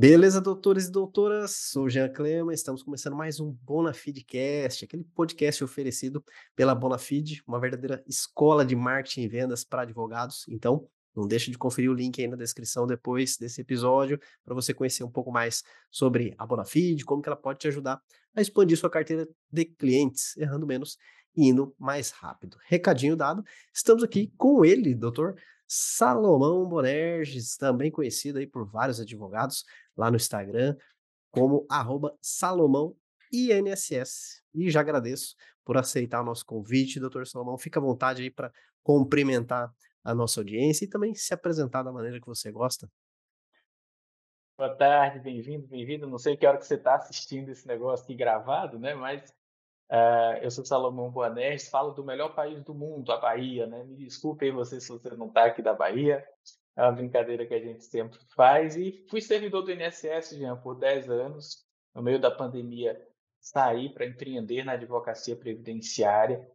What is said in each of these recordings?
Beleza, doutores e doutoras? Sou Jean Clema, estamos começando mais um Bonafidcast, aquele podcast oferecido pela Bonafide, uma verdadeira escola de marketing e vendas para advogados. Então, não deixe de conferir o link aí na descrição depois desse episódio para você conhecer um pouco mais sobre a Bonafide, como que ela pode te ajudar a expandir sua carteira de clientes, errando menos e indo mais rápido. Recadinho dado, estamos aqui com ele, doutor Salomão Bonerges, também conhecido aí por vários advogados lá no Instagram, como arroba Salomão INSS. E já agradeço por aceitar o nosso convite, doutor Salomão. Fica à vontade aí para cumprimentar a nossa audiência e também se apresentar da maneira que você gosta. Boa tarde, bem-vindo, bem-vindo. Não sei que hora que você está assistindo esse negócio aqui gravado, né? Mas Uh, eu sou Salomão Boanerges, falo do melhor país do mundo, a Bahia, né? Me desculpe aí você se você não está aqui da Bahia, é uma brincadeira que a gente sempre faz. E fui servidor do INSS, Jean, por 10 anos. No meio da pandemia, saí para empreender na advocacia previdenciária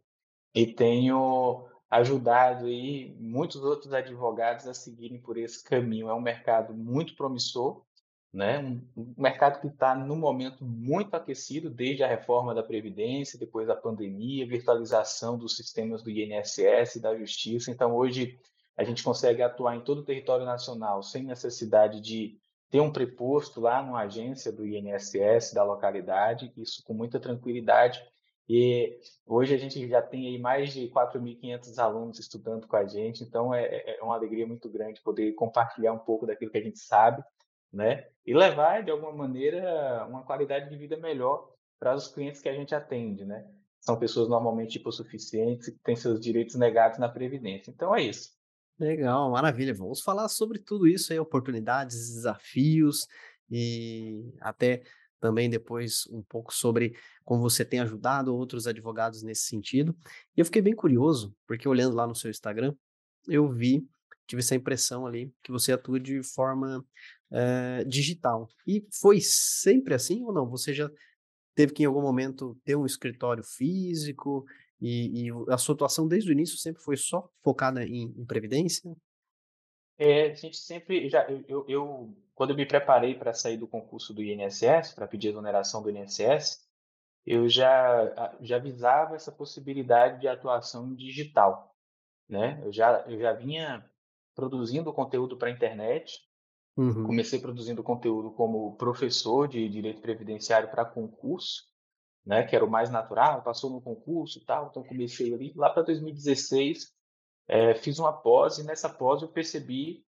e tenho ajudado aí muitos outros advogados a seguirem por esse caminho. É um mercado muito promissor, né? Um, mercado que está no momento muito aquecido desde a reforma da previdência, depois da pandemia, virtualização dos sistemas do INSS da Justiça. Então hoje a gente consegue atuar em todo o território nacional sem necessidade de ter um preposto lá numa agência do INSS da localidade, isso com muita tranquilidade. E hoje a gente já tem aí mais de 4.500 alunos estudando com a gente, então é, é, é uma alegria muito grande poder compartilhar um pouco daquilo que a gente sabe né? E levar, de alguma maneira, uma qualidade de vida melhor para os clientes que a gente atende, né? São pessoas normalmente hipossuficientes que têm seus direitos negados na Previdência. Então é isso. Legal, maravilha. Vamos falar sobre tudo isso aí, oportunidades, desafios e até também depois um pouco sobre como você tem ajudado outros advogados nesse sentido. E eu fiquei bem curioso, porque olhando lá no seu Instagram, eu vi, tive essa impressão ali que você atua de forma é, digital. E foi sempre assim ou não? Você já teve que em algum momento ter um escritório físico e, e a sua atuação desde o início sempre foi só focada em, em previdência? É, a gente sempre já eu, eu, eu quando eu me preparei para sair do concurso do INSS para pedir exoneração do INSS eu já já visava essa possibilidade de atuação digital, né? Eu já eu já vinha produzindo conteúdo para a internet Uhum. Comecei produzindo conteúdo como professor de direito previdenciário para concurso, né, que era o mais natural, passou no concurso e tal, então comecei ali. Lá para 2016, é, fiz uma pós e nessa pós eu percebi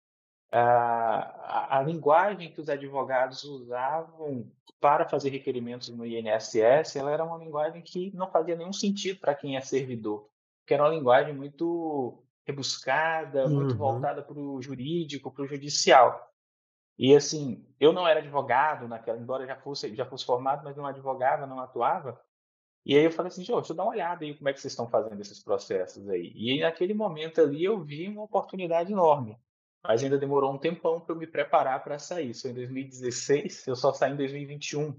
a, a, a, linguagem que os advogados usavam para fazer requerimentos no INSS, ela era uma linguagem que não fazia nenhum sentido para quem é servidor, que era uma linguagem muito rebuscada, uhum. muito voltada para o jurídico, para o judicial. E assim, eu não era advogado naquela, embora já fosse já fosse formado, mas não advogava, não atuava. E aí eu falei assim, deixa eu dar uma olhada aí como é que vocês estão fazendo esses processos aí. E naquele momento ali eu vi uma oportunidade enorme. Mas ainda demorou um tempão para eu me preparar para sair. Isso em 2016, eu só saí em 2021,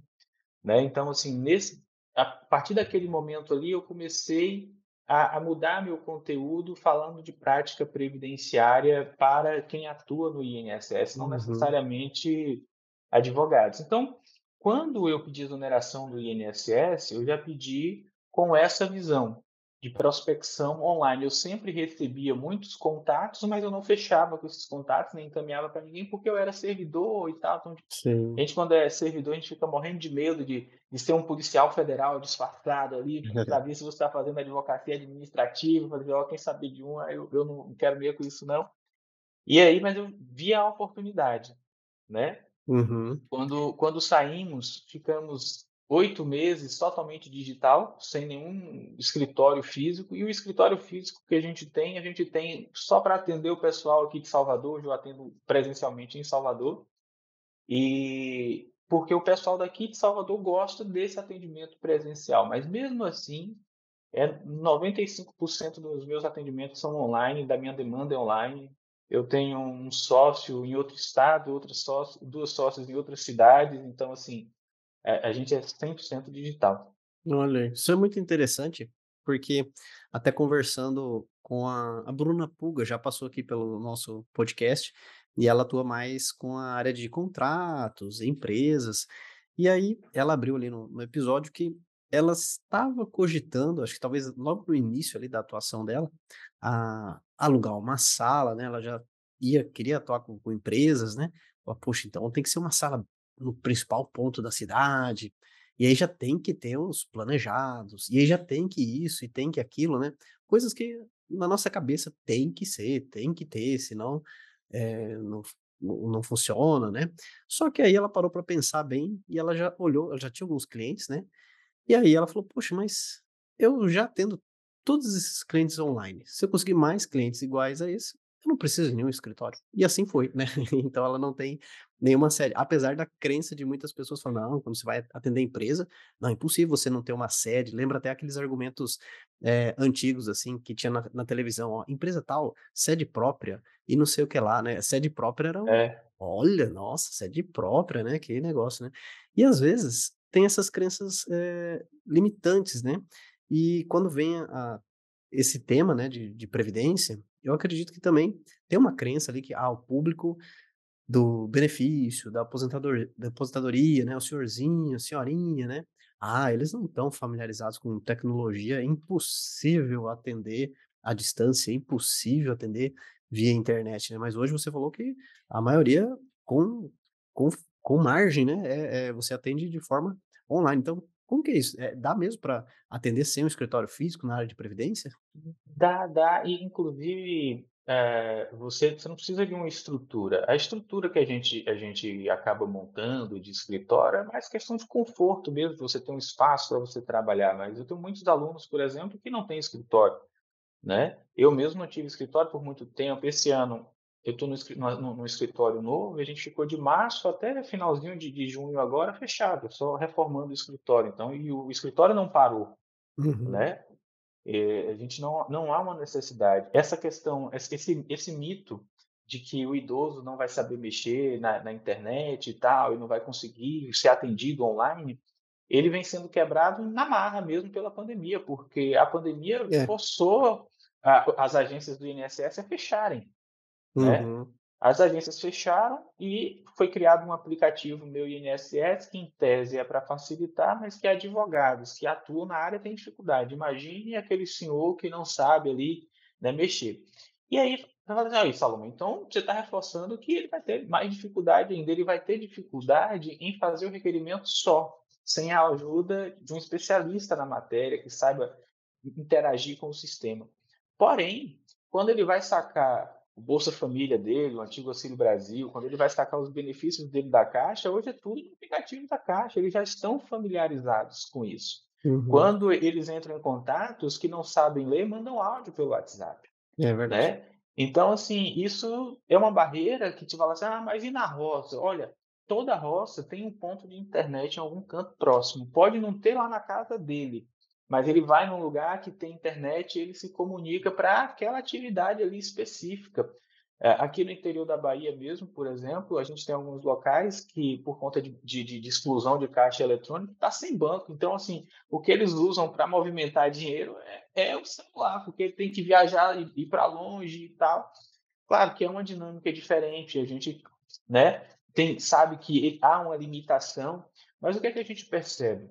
né? Então assim, nesse a partir daquele momento ali eu comecei a, a, mudar meu conteúdo falando de prática previdenciária para quem atua no INSS, não uhum. necessariamente advogados. Então, quando eu pedi exoneração do INSS, eu já pedi com essa visão de prospecção online. Eu sempre recebia muitos contatos, mas eu não fechava com esses contatos, nem encaminhava para ninguém, porque eu era servidor e tal. Então, Sim. a gente, quando é servidor, a gente fica morrendo de medo de, de ser um policial federal disfarçado ali, para ver se você está fazendo advocacia administrativa, ver, ó, quem sabe de um, eu, eu não quero meio com isso, não. E aí, mas eu vi a oportunidade, né? Uhum. Quando, quando saímos, ficamos oito meses totalmente digital, sem nenhum escritório físico. E o escritório físico que a gente tem, a gente tem só para atender o pessoal aqui de Salvador, eu atendo presencialmente em Salvador. E porque o pessoal daqui de Salvador gosta desse atendimento presencial, mas mesmo assim, é 95% dos meus atendimentos são online, da minha demanda é online. Eu tenho um sócio em outro estado, outro sócio, duas sócias em outras cidades, então assim, é, a gente é 100% digital. Olha, isso é muito interessante, porque até conversando com a, a Bruna Puga, já passou aqui pelo nosso podcast, e ela atua mais com a área de contratos, empresas. E aí ela abriu ali no, no episódio que ela estava cogitando, acho que talvez logo no início ali da atuação dela, a alugar uma sala, né? Ela já ia, queria atuar com, com empresas, né? Poxa, então tem que ser uma sala no principal ponto da cidade, e aí já tem que ter uns planejados, e aí já tem que isso e tem que aquilo, né? Coisas que na nossa cabeça tem que ser, tem que ter, senão é, não, não funciona, né? Só que aí ela parou para pensar bem e ela já olhou, ela já tinha alguns clientes, né? E aí ela falou: Poxa, mas eu já tendo todos esses clientes online, se eu conseguir mais clientes iguais a esse, eu não preciso de nenhum escritório. E assim foi, né? Então ela não tem nenhuma sede. Apesar da crença de muitas pessoas falando, não, quando você vai atender empresa, não, é impossível você não ter uma sede. Lembra até aqueles argumentos é, antigos, assim, que tinha na, na, televisão, ó, empresa tal, sede própria, e não sei o que lá, né? Sede própria era um, é. olha, nossa, sede própria, né? Que negócio, né? E às vezes tem essas crenças é, limitantes, né? E quando vem a, a esse tema, né, de, de previdência, eu acredito que também tem uma crença ali que ah, o público do benefício, da, aposentador, da aposentadoria, né, o senhorzinho, a senhorinha, né, ah, eles não estão familiarizados com tecnologia, é impossível atender à distância, é impossível atender via internet, né, mas hoje você falou que a maioria com, com, com margem, né, é, é você atende de forma online, então como que é isso? É, dá mesmo para atender sem um escritório físico na área de previdência? Dá, dá. E, inclusive, é, você, você não precisa de uma estrutura. A estrutura que a gente, a gente acaba montando de escritório é mais questão de conforto mesmo, você ter um espaço para você trabalhar. Mas eu tenho muitos alunos, por exemplo, que não têm escritório. Né? Eu mesmo não tive escritório por muito tempo. Esse ano eu estou no, escritório novo e a gente ficou de março até finalzinho de, de junho agora fechado, só reformando o escritório. Então, e o escritório não parou, uhum. né? E a gente não, não há uma necessidade. Essa questão, esse, esse mito de que o idoso não vai saber mexer na, na internet e tal, e não vai conseguir ser atendido online, ele vem sendo quebrado na marra mesmo pela pandemia, porque a pandemia é. forçou a, as agências do INSS a fecharem. Né? As agências fecharam e foi criado um aplicativo meu INSS que em tese é para facilitar, mas que advogados que atuam na área têm dificuldade. Imagine aquele senhor que não sabe ali né, mexer. E aí, assim, aí Salomão, então você está reforçando que ele vai ter mais dificuldade ainda, ele vai ter dificuldade em fazer o requerimento só, sem a ajuda de um especialista na matéria que saiba interagir com o sistema. Porém, quando ele vai sacar o Bolsa Família dele, o antigo Auxílio Brasil, quando ele vai destacar os benefícios dele da Caixa, hoje é tudo no aplicativo da Caixa, eles já estão familiarizados com isso. Uhum. Quando eles entram em contato, os que não sabem ler mandam áudio pelo WhatsApp. É verdade. Né? Então, assim, isso é uma barreira que te fala assim, ah, mas e na roça? Olha, toda roça tem um ponto de internet em algum canto próximo. Pode não ter lá na casa dele, mas ele vai num lugar que tem internet e ele se comunica para aquela atividade ali específica. É, aqui no interior da Bahia mesmo, por exemplo, a gente tem alguns locais que, por conta de, de, de exclusão de caixa eletrônica, está sem banco. Então, assim, o que eles usam para movimentar dinheiro é, é, o celular, porque ele tem que viajar e ir para longe e tal. Claro que é uma dinâmica diferente, a gente né, tem, sabe que há uma limitação, mas o que, é que a gente percebe?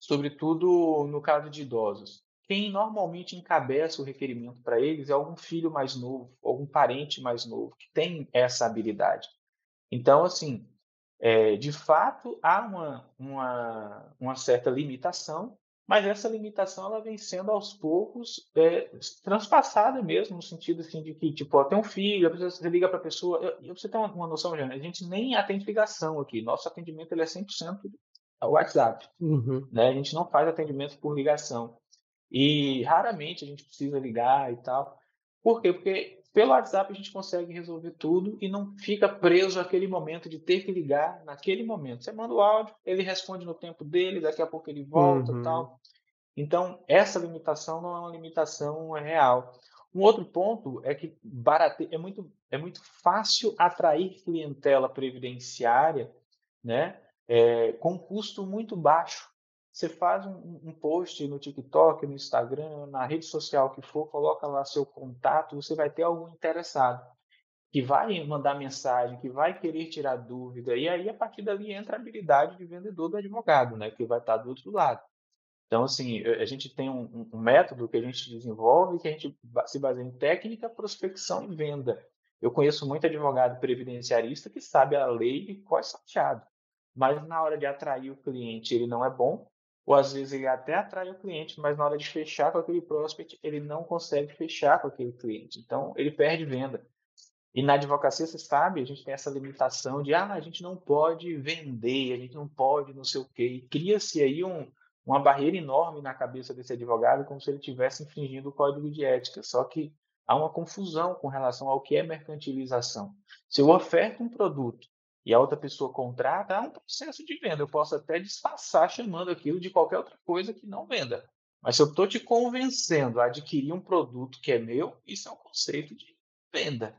Sobretudo no caso de idosos. Quem normalmente encabeça o requerimento para eles é algum filho mais novo, algum parente mais novo que tem essa habilidade. Então, assim, é, de fato há uma, uma, uma, certa limitação, mas essa limitação ela vem sendo aos poucos é, transpassada mesmo, no sentido assim, de que, tipo, tem um filho, você liga para a pessoa. Eu, eu, você tem uma, uma noção, já, a gente nem atende ligação aqui, nosso atendimento ele é 100% o WhatsApp. Uhum. Né? A gente não faz atendimento por ligação. E raramente a gente precisa ligar e tal. Por quê? Porque pelo WhatsApp a gente consegue resolver tudo e não fica preso àquele momento de ter que ligar naquele momento. Você manda o áudio, ele responde no tempo dele, daqui a pouco ele volta uhum. tal. Então, essa limitação não é uma limitação real. Um outro ponto é que barate... é, muito, é muito fácil atrair clientela previdenciária, né? É, com custo muito baixo. Você faz um, um, post no TikTok, no Instagram, na rede social que for, coloca lá seu contato, você vai ter algum interessado. que vai mandar mensagem, que vai querer tirar dúvida, e aí a partir dali entra a habilidade de vendedor do advogado, né, que vai estar do outro lado. Então, assim, a gente tem um, um método que a gente desenvolve que a gente se baseia em técnica, prospecção e venda. Eu conheço muito advogado previdenciarista que sabe a lei de qual é salteado, mas na hora de atrair o cliente ele não é bom, ou às vezes ele até atrai o cliente, mas na hora de fechar com aquele prospect ele não consegue fechar com aquele cliente. Então, ele perde venda. E na advocacia, você sabe, a gente tem essa limitação de, ah, a gente não pode vender, a gente não pode não sei o quê. E cria-se aí um, uma barreira enorme na cabeça desse advogado, como se ele estivesse infringindo o código de ética. Só que há uma confusão com relação ao que é mercantilização. Se eu oferto um produto e a outra pessoa contrata, há um processo de venda. Eu posso até disfarçar chamando aquilo de qualquer outra coisa que não venda. Mas se eu estou te convencendo a adquirir um produto que é meu, isso é um conceito de venda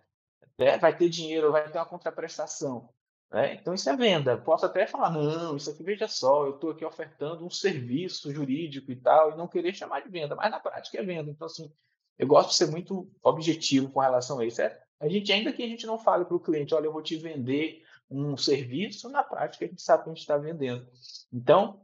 né? vai ter dinheiro, vai ter uma contraprestação. Né? Então, isso é venda. Posso até falar, não, isso aqui, veja só, eu estou aqui ofertando um serviço jurídico e tal, e não querer chamar de venda, mas na prática é venda. Então, assim, eu gosto de ser muito objetivo com relação a isso. É, a gente, ainda que a gente não fale para o cliente, olha, eu vou te vender um serviço, na prática a gente sabe que a gente está vendendo. Então,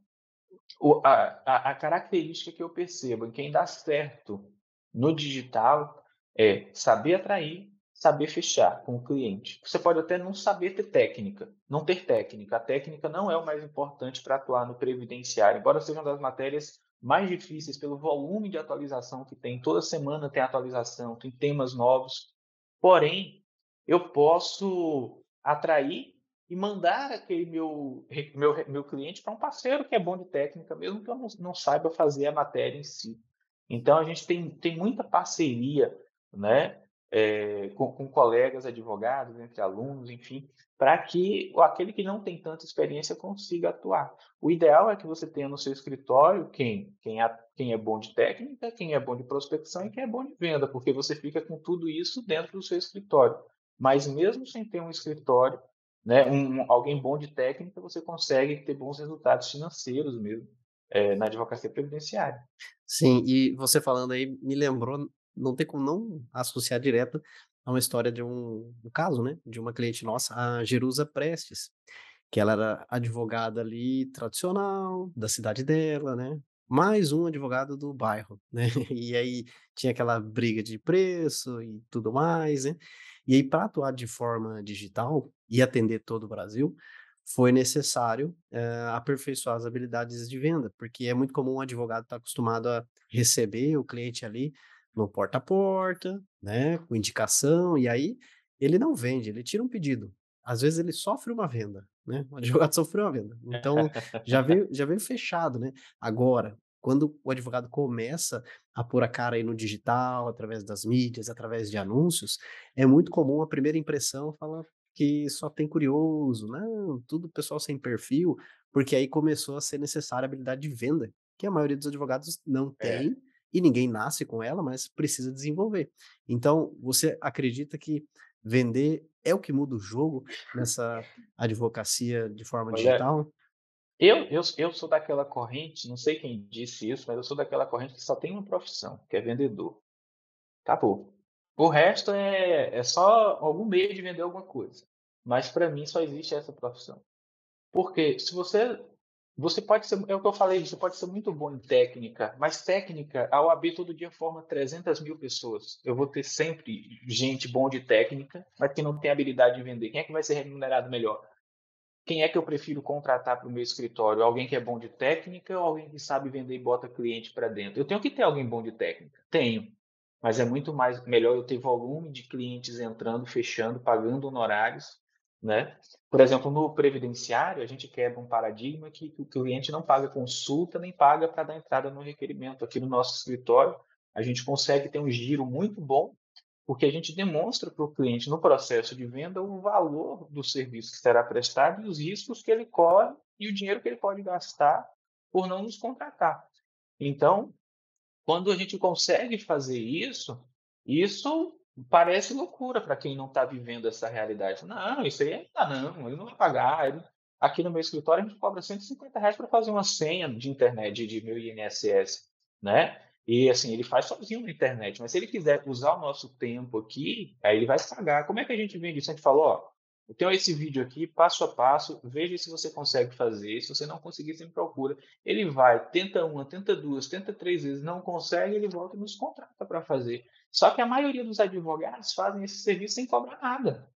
o, a, a, a característica que eu percebo em quem dá certo no digital é saber atrair, saber fechar com o cliente. Você pode até não saber ter técnica, não ter técnica. A técnica não é o mais importante para atuar no previdenciário, embora seja uma das matérias mais difíceis pelo volume de atualização que tem. Toda semana tem atualização, tem temas novos. Porém, eu posso atrair e mandar aquele meu, meu, meu cliente para um parceiro que é bom de técnica, mesmo que eu não, não saiba fazer a matéria em si. Então, a gente tem, tem muita parceria, né? é, com, com, colegas advogados, entre alunos, enfim, para que aquele que não tem tanta experiência consiga atuar. O ideal é que você tenha no seu escritório quem, quem, é, quem é bom de técnica, quem é bom de prospecção e quem é bom de venda, porque você fica com tudo isso dentro do seu escritório. Mas mesmo sem ter um escritório, né, um, alguém bom de técnica, você consegue ter bons resultados financeiros mesmo é, na advocacia previdenciária. Sim, e você falando aí me lembrou não tem como não associar direto a uma história de um, um caso, né? De uma cliente nossa, a Jerusa Prestes, que ela era advogada ali tradicional da cidade dela, né? Mais um advogado do bairro, né? E aí tinha aquela briga de preço e tudo mais, né? E aí, para atuar de forma digital e atender todo o Brasil, foi necessário uh, aperfeiçoar as habilidades de venda, porque é muito comum um advogado estar tá acostumado a receber o cliente ali no porta a porta, né, com indicação, e aí ele não vende, ele tira um pedido. Às vezes ele sofre uma venda, né? O advogado sofreu uma venda. Então já veio, já veio fechado, né? Agora, quando o advogado começa a pôr a cara aí no digital, através das mídias, através de anúncios, é muito comum a primeira impressão falar que só tem curioso, não, tudo pessoal sem perfil, porque aí começou a ser necessária a habilidade de venda, que a maioria dos advogados não é. tem, é e ninguém nasce com ela, mas precisa desenvolver. Então, você acredita que vender é o que muda o jogo nessa advocacia de forma Olha, digital? Eu, eu, eu sou daquela corrente, não sei quem disse isso, mas eu sou daquela corrente que só tem uma profissão, que é vendedor. Acabou. O resto é, é só algum meio de vender alguma coisa. Mas para mim só existe essa profissão. Porque se você você pode ser, é o que eu falei, você pode ser muito bom em técnica, mas técnica, a OAB todo dia forma 300 mil pessoas. Eu vou ter sempre gente bom de técnica, mas que não tem habilidade de vender. Quem é que vai ser remunerado melhor? Quem é que eu prefiro contratar para o meu escritório? Alguém que é bom de técnica ou alguém que sabe vender e bota cliente para dentro? Eu tenho que ter alguém bom de técnica? Tenho. Mas é muito mais melhor eu ter volume de clientes entrando, fechando, pagando honorários né? Por exemplo, no previdenciário, a gente quebra um paradigma que, que o cliente não paga consulta nem paga para dar entrada no requerimento. Aqui no nosso escritório, a gente consegue ter um giro muito bom, porque a gente demonstra para o cliente no processo de venda o valor do serviço que será prestado e os riscos que ele corre e o dinheiro que ele pode gastar por não nos contratar. Então, quando a gente consegue fazer isso, isso parece loucura para quem não está vivendo essa realidade. Não, isso aí ah, não, ele não vai pagar. Aqui no meu escritório a gente cobra 150 reais para fazer uma senha de internet de meu INSS, né? E assim, ele faz sozinho na internet, mas se ele quiser usar o nosso tempo aqui, aí ele vai pagar. Como é que a gente vende isso? A gente falou, ó, tenho esse vídeo aqui, passo a passo, veja se você consegue fazer. Se você não conseguir, você me procura. Ele vai, tenta uma, tenta duas, tenta três vezes, não consegue, ele volta e nos contrata para fazer. Só que a maioria dos advogados fazem esse serviço sem cobrar nada.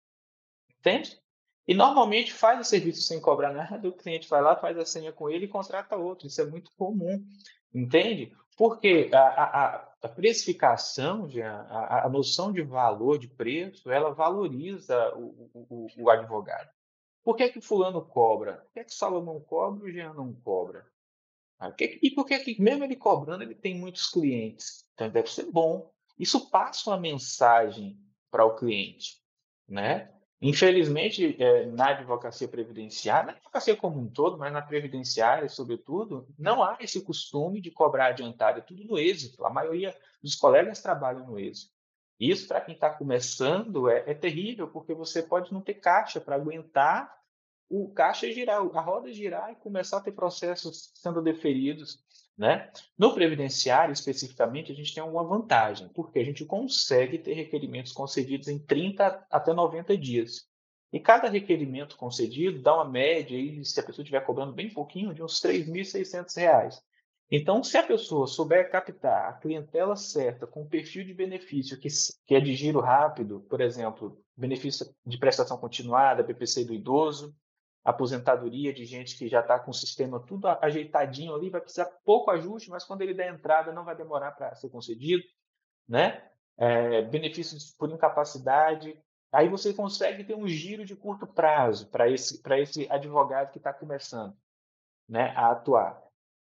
Entende? E normalmente faz o serviço sem cobrar nada, o cliente vai lá, faz a senha com ele e contrata outro. Isso é muito comum. Entende? Porque a, a, a precificação, já, a, a, noção de valor, de preço, ela valoriza o, o, o advogado. Por que, que fulano cobra? Por que, que Salomão cobra e o Jean não cobra? Ah, e por que, que, mesmo ele cobrando, ele tem muitos clientes? Então, deve ser bom. Isso passa uma mensagem para o cliente, né? Infelizmente, é, na advocacia previdenciária, na advocacia como um todo, mas na previdenciária, sobretudo, não há esse costume de cobrar adiantado, é tudo no êxito. A maioria dos colegas trabalham no êxito. Isso, para quem está começando, é, é, terrível, porque você pode não ter caixa para aguentar o caixa girar, a roda girar e começar a ter processos sendo deferidos. Né? No previdenciário, especificamente, a gente tem uma vantagem, porque a gente consegue ter requerimentos concedidos em 30 até 90 dias. E cada requerimento concedido dá uma média, aí, se a pessoa estiver cobrando bem pouquinho, de uns R$ 3.600. Então, se a pessoa souber captar a clientela certa, com o perfil de benefício que, que é de giro rápido, por exemplo, benefício de prestação continuada, BPC do idoso, aposentadoria de gente que já está com o sistema tudo ajeitadinho ali, vai precisar pouco ajuste, mas quando ele der entrada não vai demorar para ser concedido, né? É, benefícios por incapacidade. Aí você consegue ter um giro de curto prazo para esse, esse advogado que está começando né, a atuar.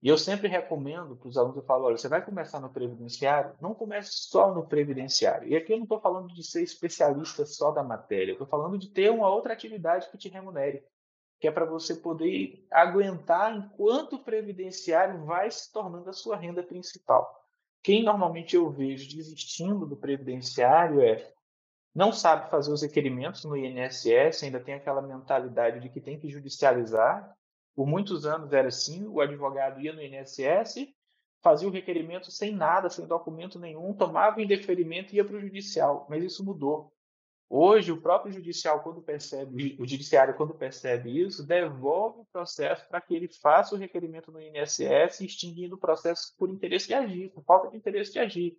E eu sempre recomendo para os alunos, eu falo, olha, você vai começar no previdenciário, não comece só no previdenciário. E aqui eu não estou falando de ser especialista só da matéria, eu estou falando de ter uma outra atividade que te remunere que é para você poder aguentar enquanto o previdenciário vai se tornando a sua renda principal. Quem normalmente eu vejo desistindo do previdenciário é não sabe fazer os requerimentos no INSS, ainda tem aquela mentalidade de que tem que judicializar. Por muitos anos era assim, o advogado ia no INSS, fazia o requerimento sem nada, sem documento nenhum, tomava o indeferimento e ia para o judicial. Mas isso mudou. Hoje, o próprio judicial, quando percebe, o judiciário, quando percebe isso, devolve o processo para que ele faça o requerimento no INSS, extinguindo o processo por interesse de agir, por falta de interesse de agir.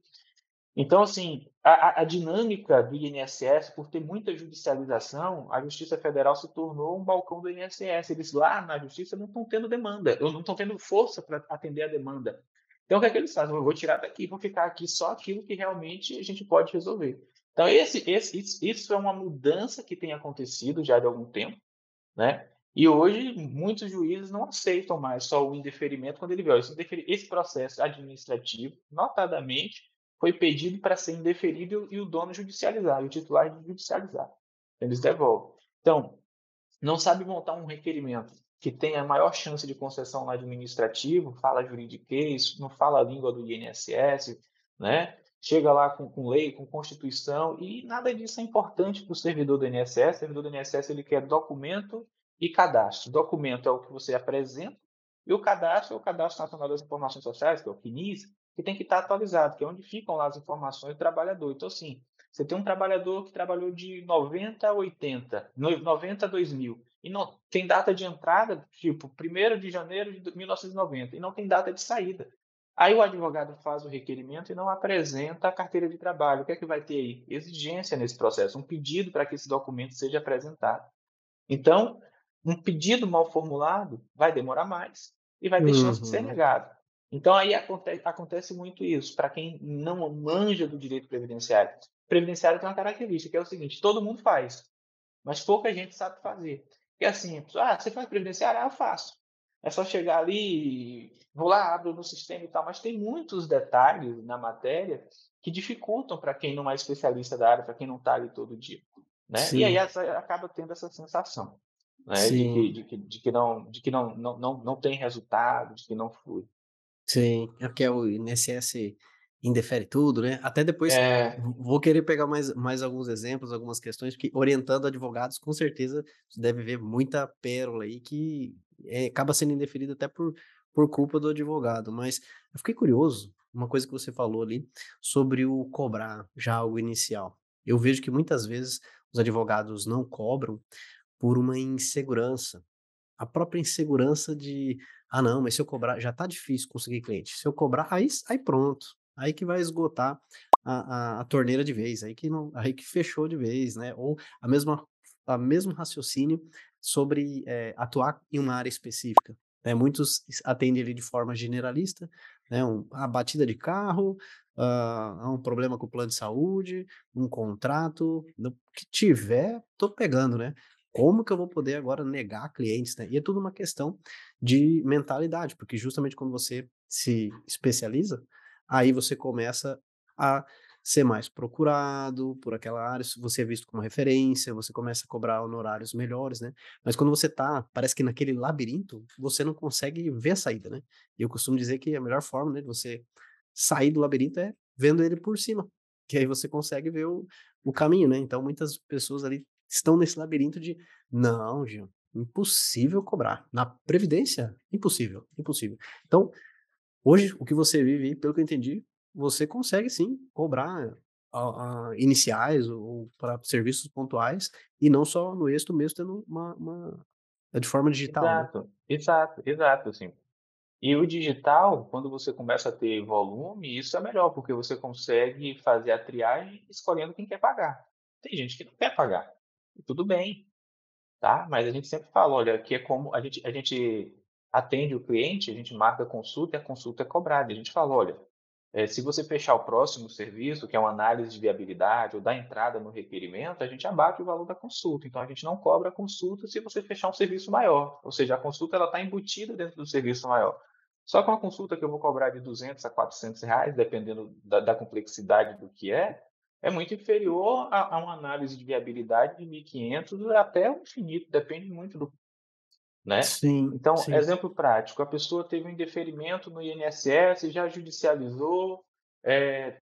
Então, assim, a, a, dinâmica do INSS, por ter muita judicialização, a Justiça Federal se tornou um balcão do INSS. Eles lá na Justiça não estão tendo demanda, não estão tendo força para atender a demanda. Então, o que é que eles fazem? Eu vou tirar daqui, vou ficar aqui só aquilo que realmente a gente pode resolver. Então, esse, esse, isso é uma mudança que tem acontecido já de algum tempo, né? E hoje, muitos juízes não aceitam mais só o indeferimento quando ele vê, esse, esse processo administrativo, notadamente, foi pedido para ser indeferido e o dono judicializar, o titular judicializar. Eles devolvem. Então, não sabe montar um requerimento que tenha maior chance de concessão no administrativo, fala juridiquês, não fala a língua do INSS, né? Chega lá com, com, lei, com constituição, e nada disso é importante para o servidor do INSS. O servidor do INSS ele quer documento e cadastro. Documento é o que você apresenta, e o cadastro é o Cadastro Nacional das Informações Sociais, que é o CNIS, que tem que estar atualizado, que é onde ficam lá as informações do trabalhador. Então, assim, você tem um trabalhador que trabalhou de 90 a 80, 90 a 2000, e não tem data de entrada, tipo, 1 de janeiro de 1990, e não tem data de saída. Aí o advogado faz o requerimento e não apresenta a carteira de trabalho. O que é que vai ter aí? Exigência nesse processo, um pedido para que esse documento seja apresentado. Então, um pedido mal formulado vai demorar mais e vai ter uhum. chance de ser uhum. negado. Então, aí acontece, acontece muito isso. Para quem não manja do direito previdenciário, previdenciário tem uma característica, que é o seguinte: todo mundo faz, mas pouca gente sabe fazer. E assim, ah, você faz previdenciário? Ah, eu faço. É só chegar ali, vou lá, abro no sistema e tal, mas tem muitos detalhes na matéria que dificultam para quem não é especialista da área, para quem não está ali todo dia. Né? E aí acaba tendo essa sensação né? de, que, de, que, de que, não, de que não, não, não, não tem resultado, de que não flui. Sim, é porque o INSS indefere tudo, né? Até depois é... vou querer pegar mais, mais alguns exemplos, algumas questões, porque orientando advogados, com certeza você deve ver muita pérola aí que é, acaba sendo indeferido até por, por culpa do advogado. Mas eu fiquei curioso, uma coisa que você falou ali sobre o cobrar já algo inicial. Eu vejo que muitas vezes os advogados não cobram por uma insegurança. A própria insegurança de, ah, não, mas se eu cobrar, já tá difícil conseguir cliente. Se eu cobrar, aí, aí pronto. Aí que vai esgotar a, a, a torneira de vez, aí que, não, aí que fechou de vez, né? Ou a mesma, a mesmo raciocínio sobre é, atuar em uma área específica. Né? Muitos atendem ali de forma generalista, né? Um, a batida de carro, uh, um problema com o plano de saúde, um contrato, no que tiver, tô pegando, né? Como que eu vou poder agora negar clientes, né? E é tudo uma questão de mentalidade, porque justamente quando você se especializa, aí você começa a ser mais procurado por aquela área, você é visto como referência, você começa a cobrar honorários melhores, né? Mas quando você tá, parece que naquele labirinto, você não consegue ver a saída, né? E eu costumo dizer que a melhor forma, né, de você sair do labirinto é vendo ele por cima, que aí você consegue ver o, o caminho, né? Então muitas pessoas ali estão nesse labirinto de não, Gil, impossível cobrar. Na previdência, impossível, impossível. Então, hoje o que você vive, pelo que eu entendi, você consegue sim cobrar a, a, iniciais ou para serviços pontuais e não só no êxito mesmo tendo uma, uma é de forma digital. Né? Exato, né? exato, exato, assim. E o digital, quando você começa a ter volume, isso é melhor, porque você consegue fazer a triagem escolhendo quem quer pagar. Tem gente que não quer pagar, e tudo bem, tá? Mas a gente sempre fala, olha, que é como a gente, a gente atende o cliente, a gente marca a consulta e a consulta é cobrada. A gente fala, olha, é, se você fechar o próximo serviço, que é uma análise de viabilidade ou da entrada no requerimento, a gente abate o valor da consulta. Então, a gente não cobra a consulta se você fechar um serviço maior. Ou seja, a consulta está embutida dentro do serviço maior. Só que uma consulta que eu vou cobrar de 200 a 400 reais, dependendo da, da complexidade do que é, é muito inferior a, a, uma análise de viabilidade de 1.500 até o infinito, depende muito do né? Sim, então, sim. exemplo prático, a pessoa teve um indeferimento no INSS, já judicializou, é,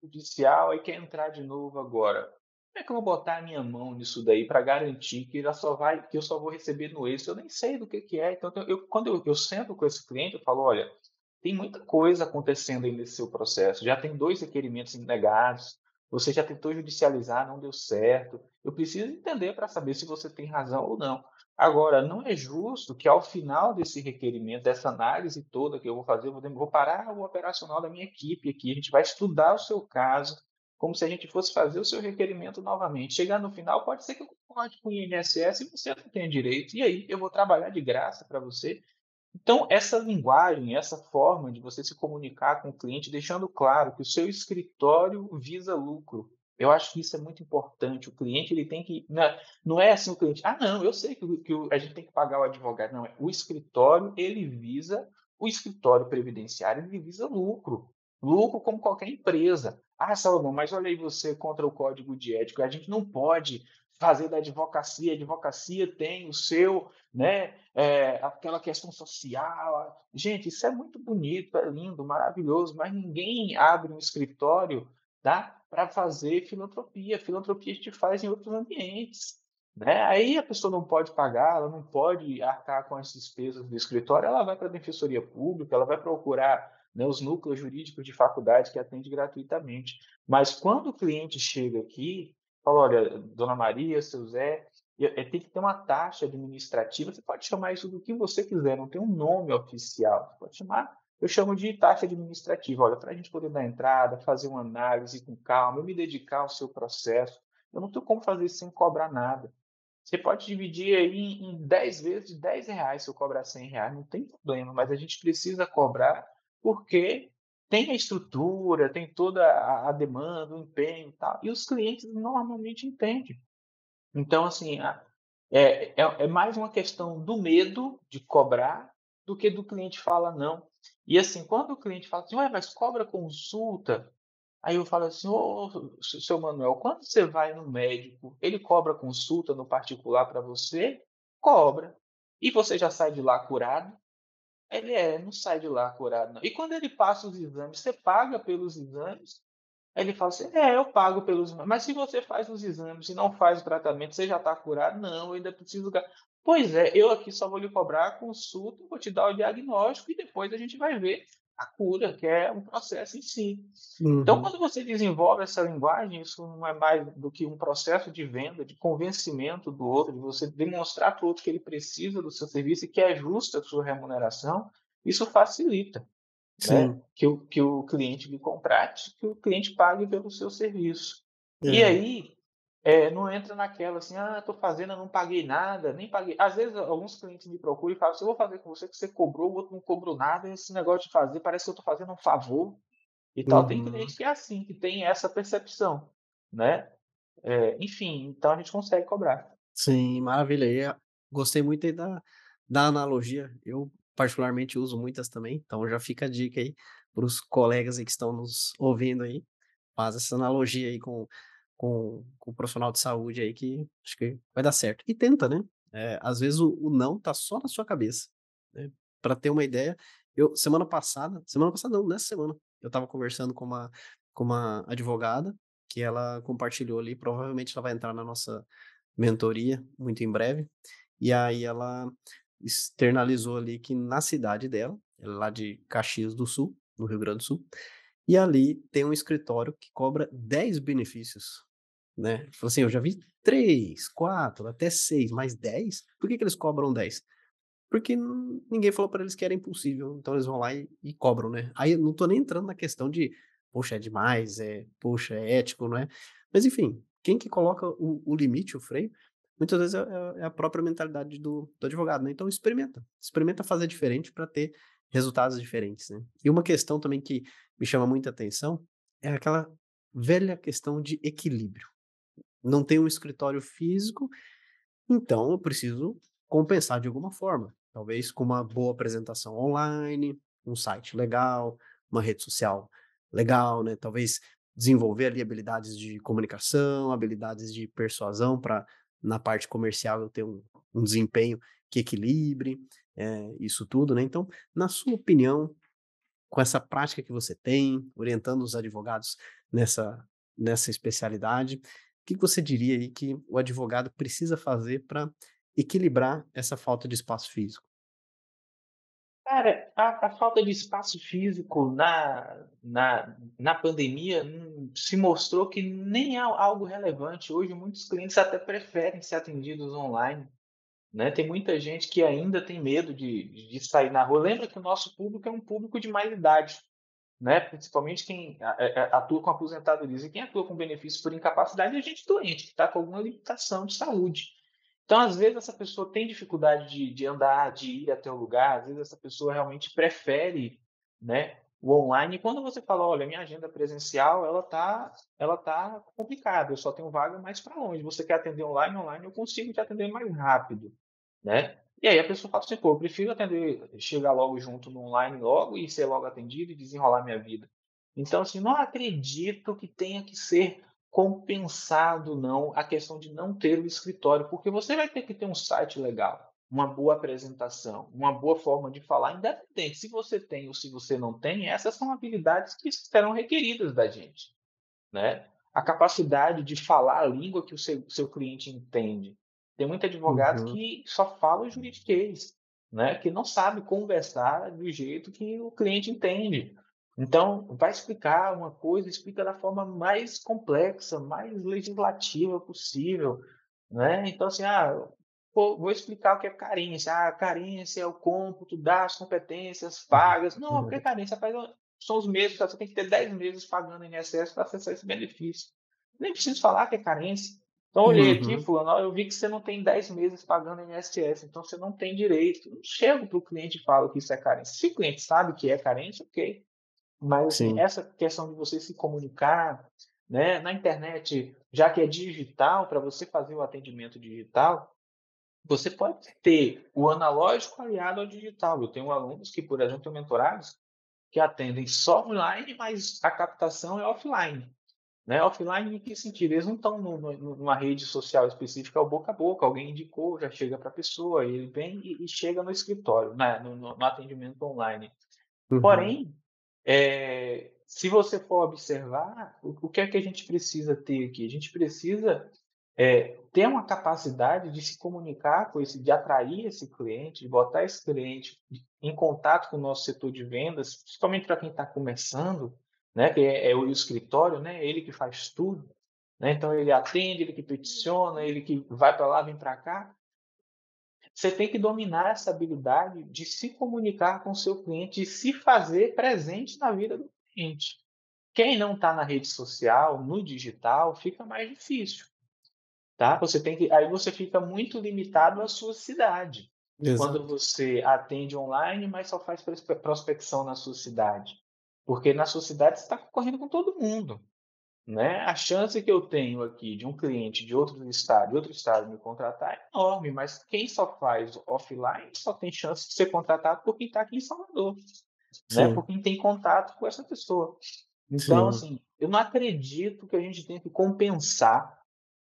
judicial, e quer entrar de novo agora. Como é que eu vou botar a minha mão nisso daí para garantir que, ela só vai, que eu só vou receber no êxito? Eu nem sei do que, que é. Então, eu, quando eu, eu sento com esse cliente, eu falo, olha, tem muita coisa acontecendo aí nesse seu processo. Já tem dois requerimentos negados, você já tentou judicializar, não deu certo. Eu preciso entender para saber se você tem razão ou não. Agora, não é justo que ao final desse requerimento, dessa análise toda que eu vou fazer, eu vou parar o operacional da minha equipe aqui, a gente vai estudar o seu caso, como se a gente fosse fazer o seu requerimento novamente. Chegar no final, pode ser que eu concorde com o INSS e você não tenha direito. E aí, eu vou trabalhar de graça para você. Então, essa linguagem, essa forma de você se comunicar com o cliente, deixando claro que o seu escritório visa lucro, eu acho que isso é muito importante. O cliente ele tem que. Não é, não é assim o cliente, ah, não, eu sei que, que a gente tem que pagar o advogado. Não, é o escritório ele visa, o escritório previdenciário ele visa lucro. Lucro como qualquer empresa. Ah, Salomão, mas olha aí você contra o código de ética. A gente não pode fazer da advocacia. A advocacia tem o seu, né, é, aquela questão social. Gente, isso é muito bonito, é lindo, maravilhoso, mas ninguém abre um escritório tá? para fazer filantropia. Filantropia a gente faz em outros ambientes. Né? Aí a pessoa não pode pagar, ela não pode arcar com as despesas do escritório, ela vai para a defensoria pública, ela vai procurar né, os núcleos jurídicos de faculdade que atende gratuitamente. Mas quando o cliente chega aqui, fala, olha, Dona Maria, seu Zé, tem que ter uma taxa administrativa, você pode chamar isso do que você quiser, não tem um nome oficial, você pode chamar eu chamo de taxa administrativa. Olha, para a gente poder dar entrada, fazer uma análise com calma, eu me dedicar ao seu processo, eu não tenho como fazer isso sem cobrar nada. Você pode dividir aí em 10 vezes de 10 reais se eu cobrar 100 reais, não tem problema, mas a gente precisa cobrar porque tem a estrutura, tem toda a, demanda, o empenho e tal, e os clientes normalmente entendem. Então, assim, é, é, é mais uma questão do medo de cobrar do que do cliente fala não. E assim, quando o cliente fala assim, Ué, mas cobra consulta, aí eu falo assim, ô, seu Manuel, quando você vai no médico, ele cobra consulta no particular para você? Cobra. E você já sai de lá curado? Ele é, não sai de lá curado, não. E quando ele passa os exames, você paga pelos exames? Ele fala assim: é, eu pago pelos. Mas se você faz os exames e não faz o tratamento, você já está curado? Não, eu ainda preciso. Pois é, eu aqui só vou lhe cobrar a consulta, vou te dar o diagnóstico e depois a gente vai ver a cura, que é o processo em si. Uhum. Então, quando você desenvolve essa linguagem, isso não é mais do que um processo de venda, de convencimento do outro, de você demonstrar para o outro que ele precisa do seu serviço e que é justa a sua remuneração, isso facilita né? que, o, que o cliente lhe contrate, que o cliente pague pelo seu serviço. É. E aí, é, não entra naquela assim, ah, estou fazendo, eu não paguei nada, nem paguei. Às vezes, alguns clientes me procuram e falam assim, eu vou fazer com você que você cobrou, o outro não cobrou nada, esse negócio de fazer parece que eu estou fazendo um favor e tal. Uhum. Tem cliente que é assim, que tem essa percepção, né? É, enfim, então a gente consegue cobrar. Sim, maravilha. E gostei muito da, da analogia. Eu particularmente uso muitas também, então já fica a dica aí para os colegas aí que estão nos ouvindo aí. Faz essa analogia aí com com, com o profissional de saúde aí que acho que vai dar certo. E tenta, né? É, às vezes o, o, não tá só na sua cabeça. Né? Para ter uma ideia, eu semana passada, semana passada não, nessa semana, eu estava conversando com uma, com uma advogada que ela compartilhou ali, provavelmente ela vai entrar na nossa mentoria muito em breve. E aí ela externalizou ali que na cidade dela, ela é lá de Caxias do Sul, no Rio Grande do Sul, e ali tem um escritório que cobra 10 benefícios né? Falou assim, eu já vi três, quatro, até seis, mais dez. Por que, que eles cobram dez? Porque ninguém falou para eles que era impossível, então eles vão lá e, e, cobram, né? Aí eu não tô nem entrando na questão de, poxa, é demais, é, poxa, é ético, não é? Mas enfim, quem que coloca o, o limite, o freio, muitas vezes é, é, é a própria mentalidade do, do advogado, né? Então experimenta, experimenta fazer diferente para ter resultados diferentes, né? E uma questão também que me chama muita atenção é aquela velha questão de equilíbrio não tenho um escritório físico, então eu preciso compensar de alguma forma. Talvez com uma boa apresentação online, um site legal, uma rede social legal, né? Talvez desenvolver ali habilidades de comunicação, habilidades de persuasão para na parte comercial eu ter um, um desempenho que equilibre é, isso tudo, né? Então, na sua opinião, com essa prática que você tem, orientando os advogados nessa, nessa especialidade, que você diria aí que o advogado precisa fazer para equilibrar essa falta de espaço físico? Cara, a, a, falta de espaço físico na, na, na pandemia hum, se mostrou que nem é algo relevante. Hoje, muitos clientes até preferem ser atendidos online. Né? Tem muita gente que ainda tem medo de, de sair na rua. Lembra que o nosso público é um público de mais idade né? principalmente quem é, é, atua com aposentadoria e quem atua com benefício por incapacidade é gente doente, que está com alguma limitação de saúde. Então, às vezes, essa pessoa tem dificuldade de, de andar, de ir até o lugar, às vezes, essa pessoa realmente prefere né, o online. E quando você fala, olha, minha agenda presencial, ela está ela tá complicada, eu só tenho vaga mais para longe. Você quer atender online? Online eu consigo te atender mais rápido. Né? E aí a pessoa fala assim, pô, eu prefiro atender, chegar logo junto no online logo e ser logo atendido e desenrolar minha vida. Então, assim, não acredito que tenha que ser compensado, não, a questão de não ter o escritório, porque você vai ter que ter um site legal, uma boa apresentação, uma boa forma de falar, independente se você tem ou se você não tem, essas são habilidades que serão requeridas da gente, né? A capacidade de falar a língua que o seu, seu cliente entende, tem muito advogado uhum. que só fala o juridiquês, né? que não sabe conversar do jeito que o cliente entende. Então, vai explicar uma coisa, explica da forma mais complexa, mais legislativa possível. Né? Então, assim, ah, vou explicar o que é carência. Ah, carência é o cômputo das competências pagas. Não, porque carência faz, são os meses, você tem que ter 10 meses pagando INSS para acessar esse benefício. Nem preciso falar que é carência. Então, olhei uhum. aqui, fulano, eu vi que você não tem 10 meses pagando INSS, então você não tem direito. Eu chego para o cliente e falo que isso é carência. Se o cliente sabe que é carência, ok. Mas essa questão de você se comunicar, né, na internet, já que é digital, para você fazer o atendimento digital, você pode ter o analógico aliado ao digital. Eu tenho alunos que, por exemplo, mentorados que atendem só online, mas a captação é offline. Né? Offline em que sentido? Eles não estão numa rede social específica, é o boca a boca, alguém indicou, já chega para a pessoa, ele vem e, e, chega no escritório, né? no, no, no atendimento online. Uhum. Porém, é, se você for observar, o, o, que é que a gente precisa ter aqui? A gente precisa é, ter uma capacidade de se comunicar com esse, de atrair esse cliente, de botar esse cliente em contato com o nosso setor de vendas, principalmente para quem está começando, né, que é, é, o escritório, né, ele que faz tudo, né, então ele atende, ele que peticiona, ele que vai para lá, vem para cá. Você tem que dominar essa habilidade de se comunicar com o seu cliente e se fazer presente na vida do cliente. Quem não está na rede social, no digital, fica mais difícil tá? Você tem que, aí você fica muito limitado à sua cidade. Exato. Quando você atende online, mas só faz prospecção na sua cidade, porque na sua cidade você está concorrendo com todo mundo, né? A chance que eu tenho aqui de um cliente de outro estado, de outro estado me contratar é enorme, mas quem só faz offline só tem chance de ser contratado por quem está aqui em Salvador, né? Por quem tem contato com essa pessoa. Então, Sim. assim, eu não acredito que a gente tenha que compensar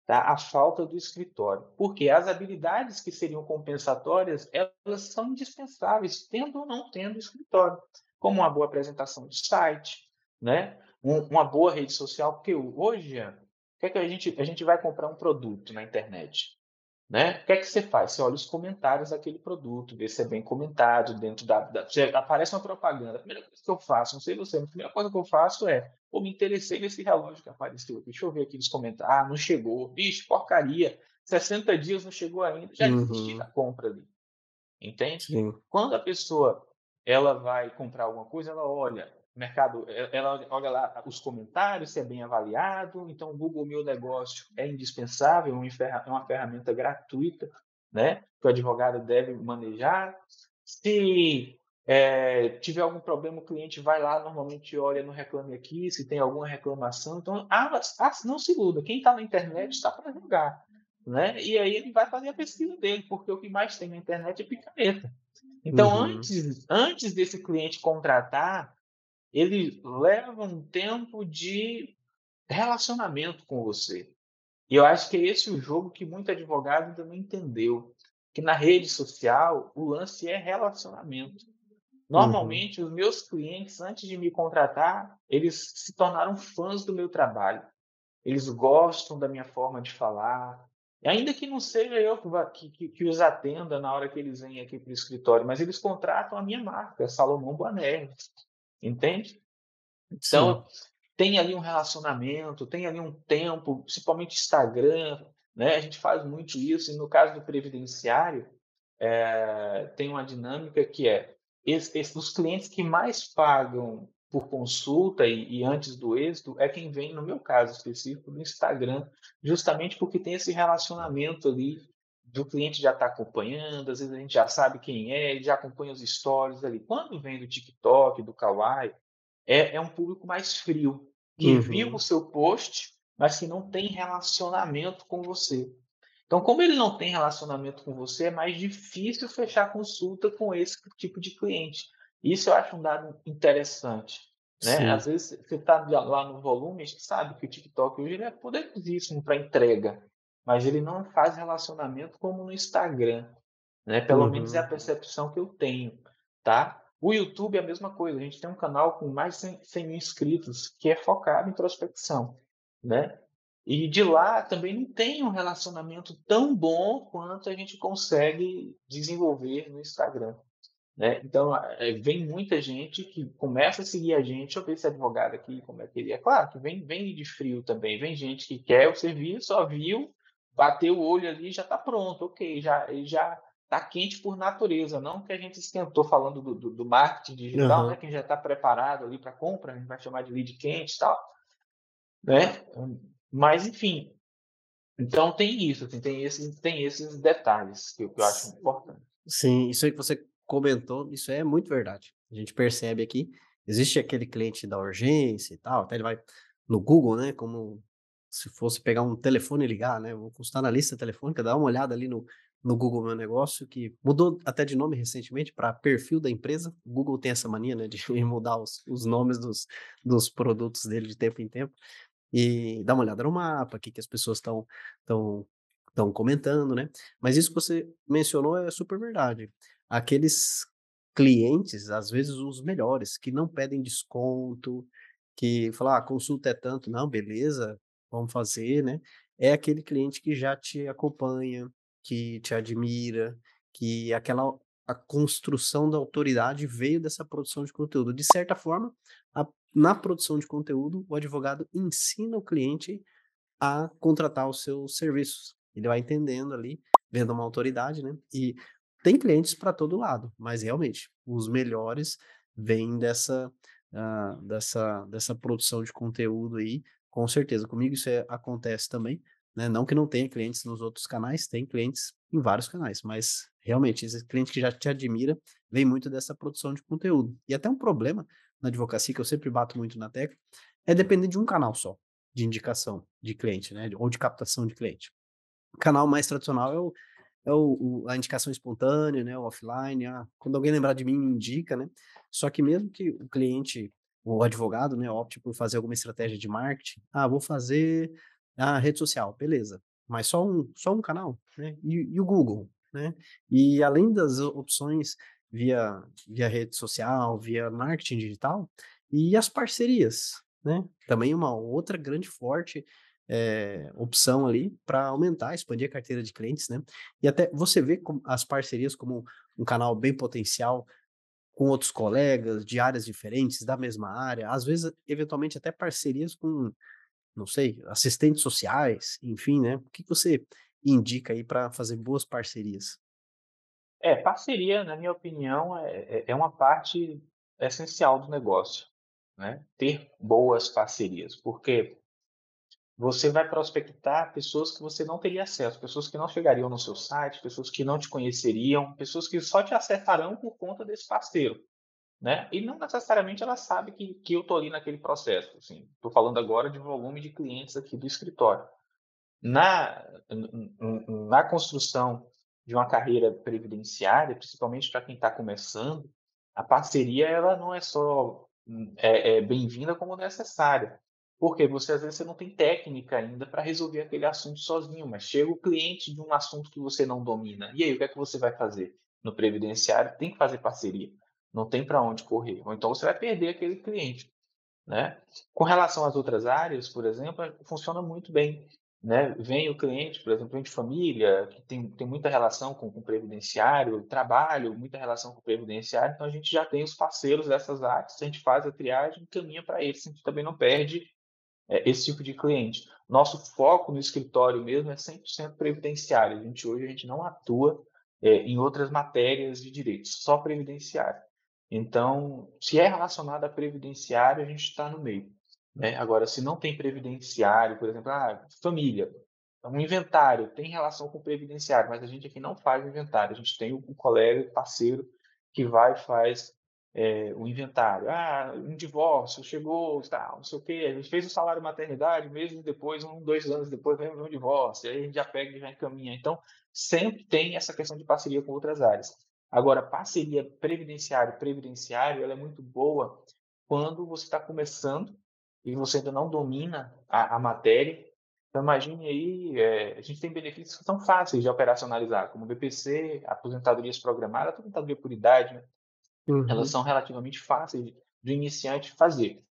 tá? a falta do escritório. Porque as habilidades que seriam compensatórias, elas são indispensáveis, tendo ou não tendo escritório. Como uma boa apresentação de site, né? Um, uma boa rede social, porque hoje, o que, é que a gente, a gente vai comprar um produto na internet? Né? O que é que você faz? Você olha os comentários daquele produto, vê se é bem comentado dentro da, da. Aparece uma propaganda. A primeira coisa que eu faço, não sei você, mas a primeira coisa que eu faço é: ou me interessei nesse relógio que apareceu aqui. Deixa eu ver aqui nos comentários. Ah, não chegou. Bicho, porcaria. 60 dias não chegou ainda. Já uhum. desisti da compra ali. Entende? Sim. Quando a pessoa ela vai comprar alguma coisa, ela olha mercado, ela olha lá os comentários, se é bem avaliado. Então, o Google Meu Negócio é indispensável, é uma ferramenta gratuita, né? Que o advogado deve manejar. Se é, tiver algum problema, o cliente vai lá, normalmente olha no Reclame Aqui, se tem alguma reclamação. Então, ah, ah não se iluda, quem está na internet está para jogar. Né? E aí ele vai fazer a pesquisa dele, porque o que mais tem na internet é picareta. Então, uhum. antes, antes desse cliente contratar, ele leva um tempo de relacionamento com você. E eu acho que é esse o jogo que muito advogado ainda não entendeu. Que na rede social, o lance é relacionamento. Normalmente, uhum. os meus clientes, antes de me contratar, eles se tornaram fãs do meu trabalho. Eles gostam da minha forma de falar. E ainda que não seja eu que, que, que, os atenda na hora que eles vêm aqui para o escritório, mas eles contratam a minha marca, Salomão Boanerges. Entende? Então, Sim. tem ali um relacionamento, tem ali um tempo, principalmente Instagram, né? A gente faz muito isso, e no caso do previdenciário, é, tem uma dinâmica que é esse, esse, os clientes que mais pagam por consulta e, e, antes do êxito é quem vem, no meu caso específico, do Instagram, justamente porque tem esse relacionamento ali do cliente já está acompanhando, às vezes a gente já sabe quem é, ele já acompanha os stories ali. Quando vem do TikTok, do Kawaii, é, é um público mais frio, que uhum. viu o seu post, mas que não tem relacionamento com você. Então, como ele não tem relacionamento com você, é mais difícil fechar consulta com esse tipo de cliente. Isso eu acho um dado interessante. Né? Às vezes você está lá no volume, a gente sabe que o TikTok hoje é poderosíssimo para entrega mas ele não faz relacionamento como no Instagram, né? Pelo uhum. menos é a percepção que eu tenho, tá? O YouTube é a mesma coisa. A gente tem um canal com mais de 100 mil inscritos que é focado em prospecção, né? E de lá também não tem um relacionamento tão bom quanto a gente consegue desenvolver no Instagram. Né? Então, é, vem muita gente que começa a seguir a gente. Deixa eu ver esse advogado aqui, como é que ele é. Claro que vem, vem de frio também. Vem gente que quer o serviço, só viu, bateu o olho ali já está pronto, ok, já já está quente por natureza, não que a gente esquentou falando do, do, do marketing digital, uhum. né? Quem já está preparado ali para compra, a gente vai chamar de lead quente e tal, né? Mas enfim, então tem isso, assim, tem esses tem esses detalhes que, que eu acho importante. Sim, isso aí que você comentou, isso é muito verdade. A gente percebe aqui, existe aquele cliente da urgência e tal, até ele vai no Google, né? Como se fosse pegar um telefone e ligar, né? Vou constar na lista telefônica, dar uma olhada ali no, no Google Meu Negócio, que mudou até de nome recentemente para perfil da empresa. O Google tem essa mania, né, de mudar os, os nomes dos, dos produtos dele de tempo em tempo. E dá uma olhada no mapa, o que, que as pessoas estão tão, tão comentando, né? Mas isso que você mencionou é super verdade. Aqueles clientes, às vezes os melhores, que não pedem desconto, que falam, ah, consulta é tanto, não, beleza, vamos fazer, né? é aquele cliente que já te acompanha, que te admira, que aquela a construção da autoridade veio dessa produção de conteúdo. De certa forma, a, na produção de conteúdo, o advogado ensina o cliente a contratar os seus serviços. Ele vai entendendo ali, vendo uma autoridade, né? E tem clientes para todo lado, mas realmente os melhores vêm dessa, uh, dessa, dessa produção de conteúdo aí, com certeza. Comigo isso é, acontece também, né? Não que não tenha clientes nos outros canais, tem clientes em vários canais, mas realmente esse cliente que já te admira vem muito dessa produção de conteúdo. E até um problema na advocacia que eu sempre bato muito na tecla é depender de um canal só de indicação de cliente, né? Ou de captação de cliente. O canal mais tradicional é o, é o, o, a indicação espontânea, né? O offline. Ah, quando alguém lembrar de mim, me indica, né? Só que mesmo que o cliente, o advogado, né, opte por fazer alguma estratégia de marketing, ah, vou fazer a rede social, beleza. Mas só um, só um canal, né? E, e o Google, né? E além das opções via, via rede social, via marketing digital, e as parcerias, né? Também uma outra grande forte é, opção ali para aumentar, expandir a carteira de clientes, né? E até você vê as parcerias como um canal bem potencial com outros colegas de áreas diferentes, da mesma área, às vezes, eventualmente, até parcerias com, não sei, assistentes sociais, enfim, né? O que você indica aí para fazer boas parcerias? É, parceria, na minha opinião, é, é, é uma parte essencial do negócio né? ter boas parcerias, porque você vai prospectar pessoas que você não teria acesso, pessoas que não chegariam no seu site, pessoas que não te conheceriam, pessoas que só te acessarão por conta desse parceiro. Né? E não necessariamente ela sabe que, que eu estou ali naquele processo. Estou assim. falando agora de volume de clientes aqui do escritório. Na, na construção de uma carreira previdenciária, principalmente para quem está começando, a parceria ela não é só é, é bem-vinda como necessária. Porque você às vezes você não tem técnica ainda para resolver aquele assunto sozinho, mas chega o cliente de um assunto que você não domina. E aí, o que é que você vai fazer? No previdenciário tem que fazer parceria. Não tem para onde correr. Ou então você vai perder aquele cliente. Né? Com relação às outras áreas, por exemplo, funciona muito bem né, vem o cliente, por exemplo, de família, que tem, tem muita relação com, com o previdenciário, trabalho, muita relação com o previdenciário, então a gente já tem os parceiros dessas áreas, a gente faz a triagem e caminha para eles, a gente também não perde é, esse tipo de cliente. Nosso foco no escritório mesmo é 100% previdenciário, a gente hoje a gente não atua é, em outras matérias de direito, só previdenciário. Então, se é relacionado a previdenciário, a gente está no meio. Né? Agora, se não tem previdenciário, por exemplo, ah, família, um inventário tem relação com previdenciário, mas a gente aqui não faz inventário. A gente tem um colega, parceiro, que vai e faz é, o inventário. Ah, um divórcio, chegou, tal, não sei o quê. A gente fez o salário maternidade, meses depois, um, dois anos depois, vem um divórcio. Aí a gente já pega e já encaminha. Então, sempre tem essa questão de parceria com outras áreas. Agora, parceria previdenciário-previdenciário, ela é muito boa quando você está começando e você ainda não domina a, a matéria. Então, imagine aí, é, a gente tem benefícios que são fáceis de operacionalizar, como BPC, aposentadorias programadas, aposentadoria por idade, né? Uhum. elas são relativamente fáceis de iniciante fazer.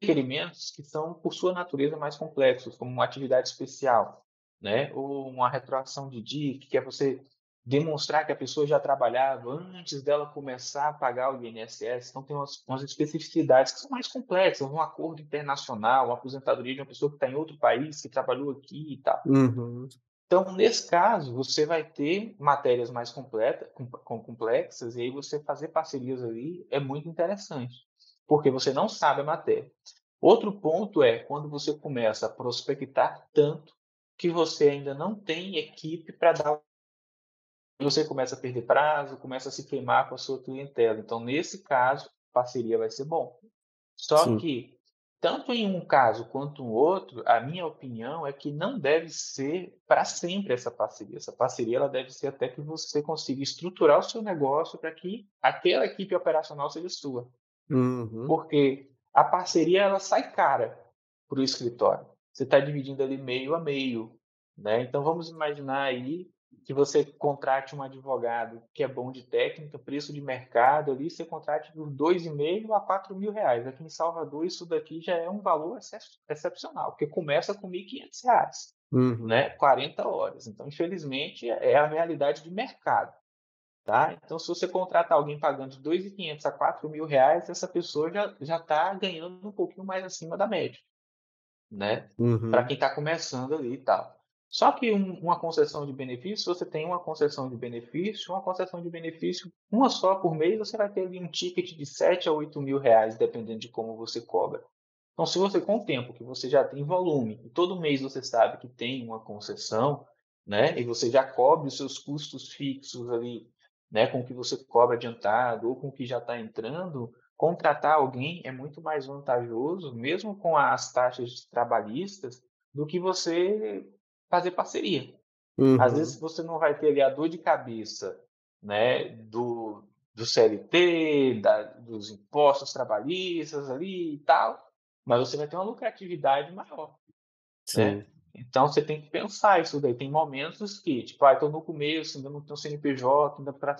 Requerimentos que são, por sua natureza, mais complexos, como uma atividade especial, né? ou uma retroação de DIC, que é você demonstrar que a pessoa já trabalhava antes dela começar a pagar o INSS. Então, tem umas, umas especificidades que são mais complexas, um acordo internacional, uma aposentadoria de uma pessoa que está em outro país, que trabalhou aqui e tal. Uhum. Então, nesse caso, você vai ter matérias mais completa, com, complexas, e aí você fazer parcerias ali é muito interessante, porque você não sabe a matéria. Outro ponto é quando você começa a prospectar tanto que você ainda não tem equipe para dar você começa a perder prazo, começa a se queimar com a sua clientela. Então, nesse caso, parceria vai ser bom. Só Sim. que, tanto em um caso quanto no outro, a minha opinião é que não deve ser para sempre essa parceria. Essa parceria ela deve ser até que você consiga estruturar o seu negócio para que aquela equipe operacional seja sua. Uhum. Porque a parceria ela sai cara para o escritório. Você está dividindo ali meio a meio. Né? Então, vamos imaginar aí que você contrate um advogado que é bom de técnica, preço de mercado ali, você contrate por dois e meio a quatro mil reais. Aqui em Salvador, isso daqui já é um valor excepcional, porque começa com R$ 1.500. Uhum. né? 40 horas. Então, infelizmente, é a realidade de mercado. Tá? Então, se você contratar alguém pagando de 2.500 a 4 mil reais, essa pessoa já já está ganhando um pouquinho mais acima da média, né? Para Uhum. quem está começando ali e tal. Só que um- uma concessão de benefício, você tem uma concessão de benefício, uma concessão de benefício, uma só por mês, você vai ter ali um ticket de 7 a 8 mil reais, dependendo de como você cobra. Então, se você, com o tempo que você já tem volume, e todo mês você sabe que tem uma concessão, né, e você já cobre os seus custos fixos ali, né, com o que você cobra adiantado ou com o que já está entrando, contratar alguém é muito mais vantajoso, mesmo com as taxas trabalhistas, do que você fazer parceria. Às vezes Uhum. você não vai ter ali a dor de cabeça, né, do, do CLT, da, dos impostos trabalhistas ali e tal, mas você vai ter uma lucratividade maior, né? Sim. Então você tem que pensar isso daí. Tem momentos que, tipo, ah, estou no começo, ainda não tenho CNPJ, ainda pra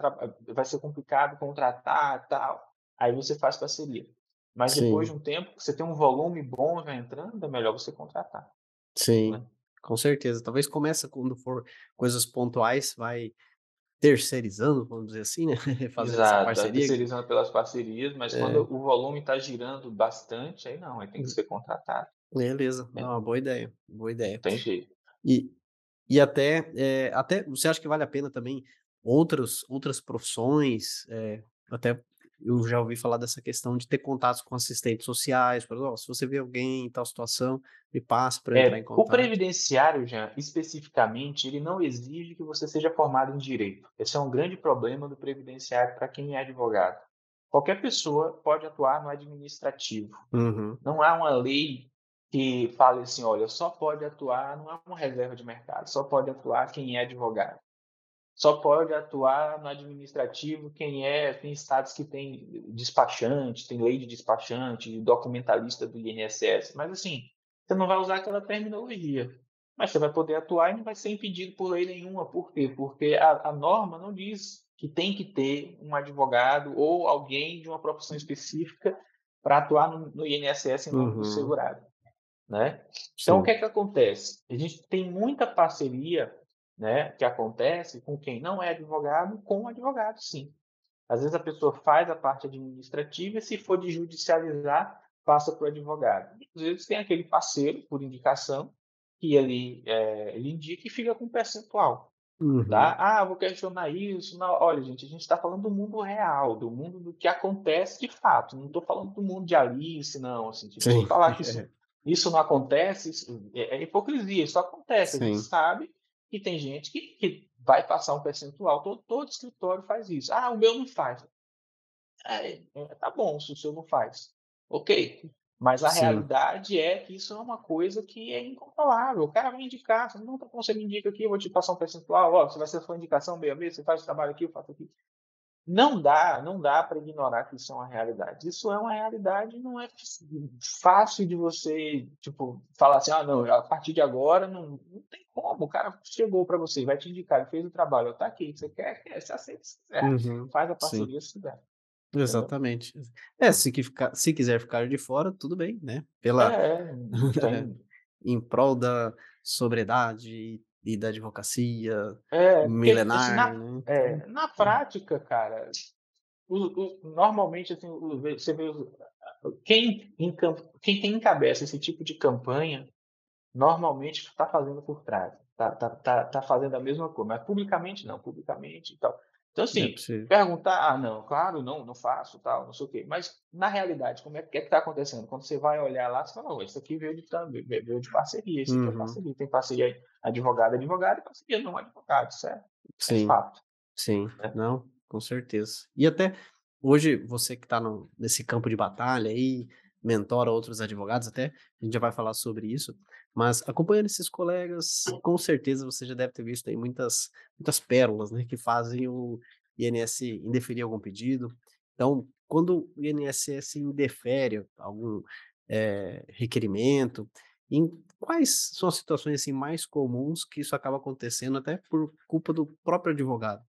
vai ser complicado contratar e tal. Aí você faz parceria. Mas depois de Sim. um tempo, você tem um volume bom já entrando, é melhor você contratar, né? Com certeza. Talvez começa quando for coisas pontuais, vai terceirizando, vamos dizer assim, né? Fazendo essa Exato, é parceria terceirizando pelas parcerias, mas quando é, o volume está girando bastante, aí não, aí tem que ser contratado, beleza. né? Não, uma boa ideia, boa ideia. tem jeito. E e até, eh, até você acha que vale a pena também outras outras profissões, eh, até eu já ouvi falar dessa questão de ter contatos com assistentes sociais, por exemplo: "Ó, se você vê alguém em tal situação, me passa para eu entrar em É, o contato". previdenciário, já especificamente, ele não exige que você seja formado em direito. Esse é um grande problema do previdenciário para quem é advogado. Qualquer pessoa pode atuar no administrativo. Uhum, Não há uma lei que fale assim, olha, só pode atuar, não há uma reserva de mercado, só pode atuar quem é advogado. Só pode atuar no administrativo quem é, tem estados que tem despachante, tem lei de despachante, documentalista do INSS, mas assim, você não vai usar aquela terminologia. Mas você vai poder atuar e não vai ser impedido por lei nenhuma. Por quê? Porque a, a norma não diz que tem que ter um advogado ou alguém de uma profissão específica para atuar no, no INSS em nome do uhum, segurado. Né? Então, o que sim. é que acontece? A gente tem muita parceria né, que acontece com quem não é advogado, com o advogado, sim. Às vezes a pessoa faz a parte administrativa e, se for de judicializar, passa para o advogado. Às vezes tem aquele parceiro, por indicação, que ele, é, ele indica e fica com percentual. Tá? Uhum, Ah, vou questionar isso. Não, olha, gente, a gente está falando do mundo real, do mundo do que acontece de fato. Não estou falando do mundo de Alice, não. Assim, tipo, sim. falar que isso, isso não acontece, isso é, é hipocrisia, isso acontece. A gente Sim. sabe que tem gente que, que vai passar um percentual, todo, todo escritório faz isso. Ah, o meu não faz. É, é, tá bom, se o seu não faz. Ok. Mas a Sim. realidade é que isso é uma coisa que é incontrolável. O cara vai indicar, você não tá bom, você me indica aqui, eu vou te passar um percentual, ó, você vai ser sua indicação meia vez, você faz o trabalho aqui, eu faço aqui. Não dá, não dá para ignorar que isso é uma realidade. Isso é uma realidade, não é fácil de você, tipo, falar assim, ah, não, a partir de agora não, não tem como. O cara chegou para você, vai te indicar, ele fez o trabalho, tá aqui, você quer, quer, você aceita se quiser. Uhum, Faz a sim. parceria se quiser? Exatamente. É, se que ficar se quiser ficar de fora, tudo bem, né, É, pela é, em prol da sobriedade e da advocacia É, porque assim, milenar, na, né, então é, na prática, cara, o- o- normalmente assim, você vê quem, quem tem encabeça esse tipo de campanha normalmente está fazendo por trás, está tá, tá, tá fazendo a mesma coisa, mas publicamente não, publicamente e tal. Então, é assim, possível. perguntar, ah, não, claro, não, não faço, tal, não sei o quê, mas na realidade, como é que é está acontecendo? Quando você vai olhar lá, você fala, não, isso aqui veio de, veio de parceria, isso aqui é Uhum, parceria, tem parceria advogado, advogado e parceria não advogado, certo? É sim, fato, sim. né? Não, com certeza. E até hoje você que está nesse campo de batalha aí, mentora outros advogados até, a gente já vai falar sobre isso, mas acompanhando esses colegas, com certeza você já deve ter visto aí muitas muitas pérolas, né, que fazem o INSS indeferir algum pedido. Então, quando o INSS indefere algum, eh, requerimento, em quais são as situações, assim, mais comuns que isso acaba acontecendo até por culpa do próprio advogado?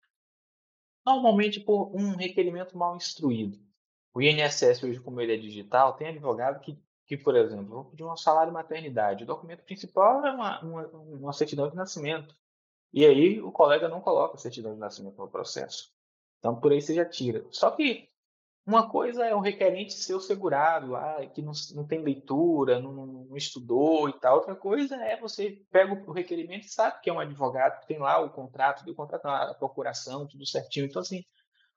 Normalmente por um requerimento mal instruído. O INSS hoje, como ele é digital, tem advogado que que, por exemplo, vou pedir um salário maternidade. O documento principal é uma, uma, uma certidão de nascimento. E aí o colega não coloca a certidão de nascimento no processo. Então, por aí você já tira. Só que uma coisa é o requerente ser o segurado, ah, que não, não tem leitura, não, não, estudou e tal. Outra coisa é você pega o requerimento e sabe que é um advogado, tem lá o contrato, o contrato, a procuração, tudo certinho. Então, assim,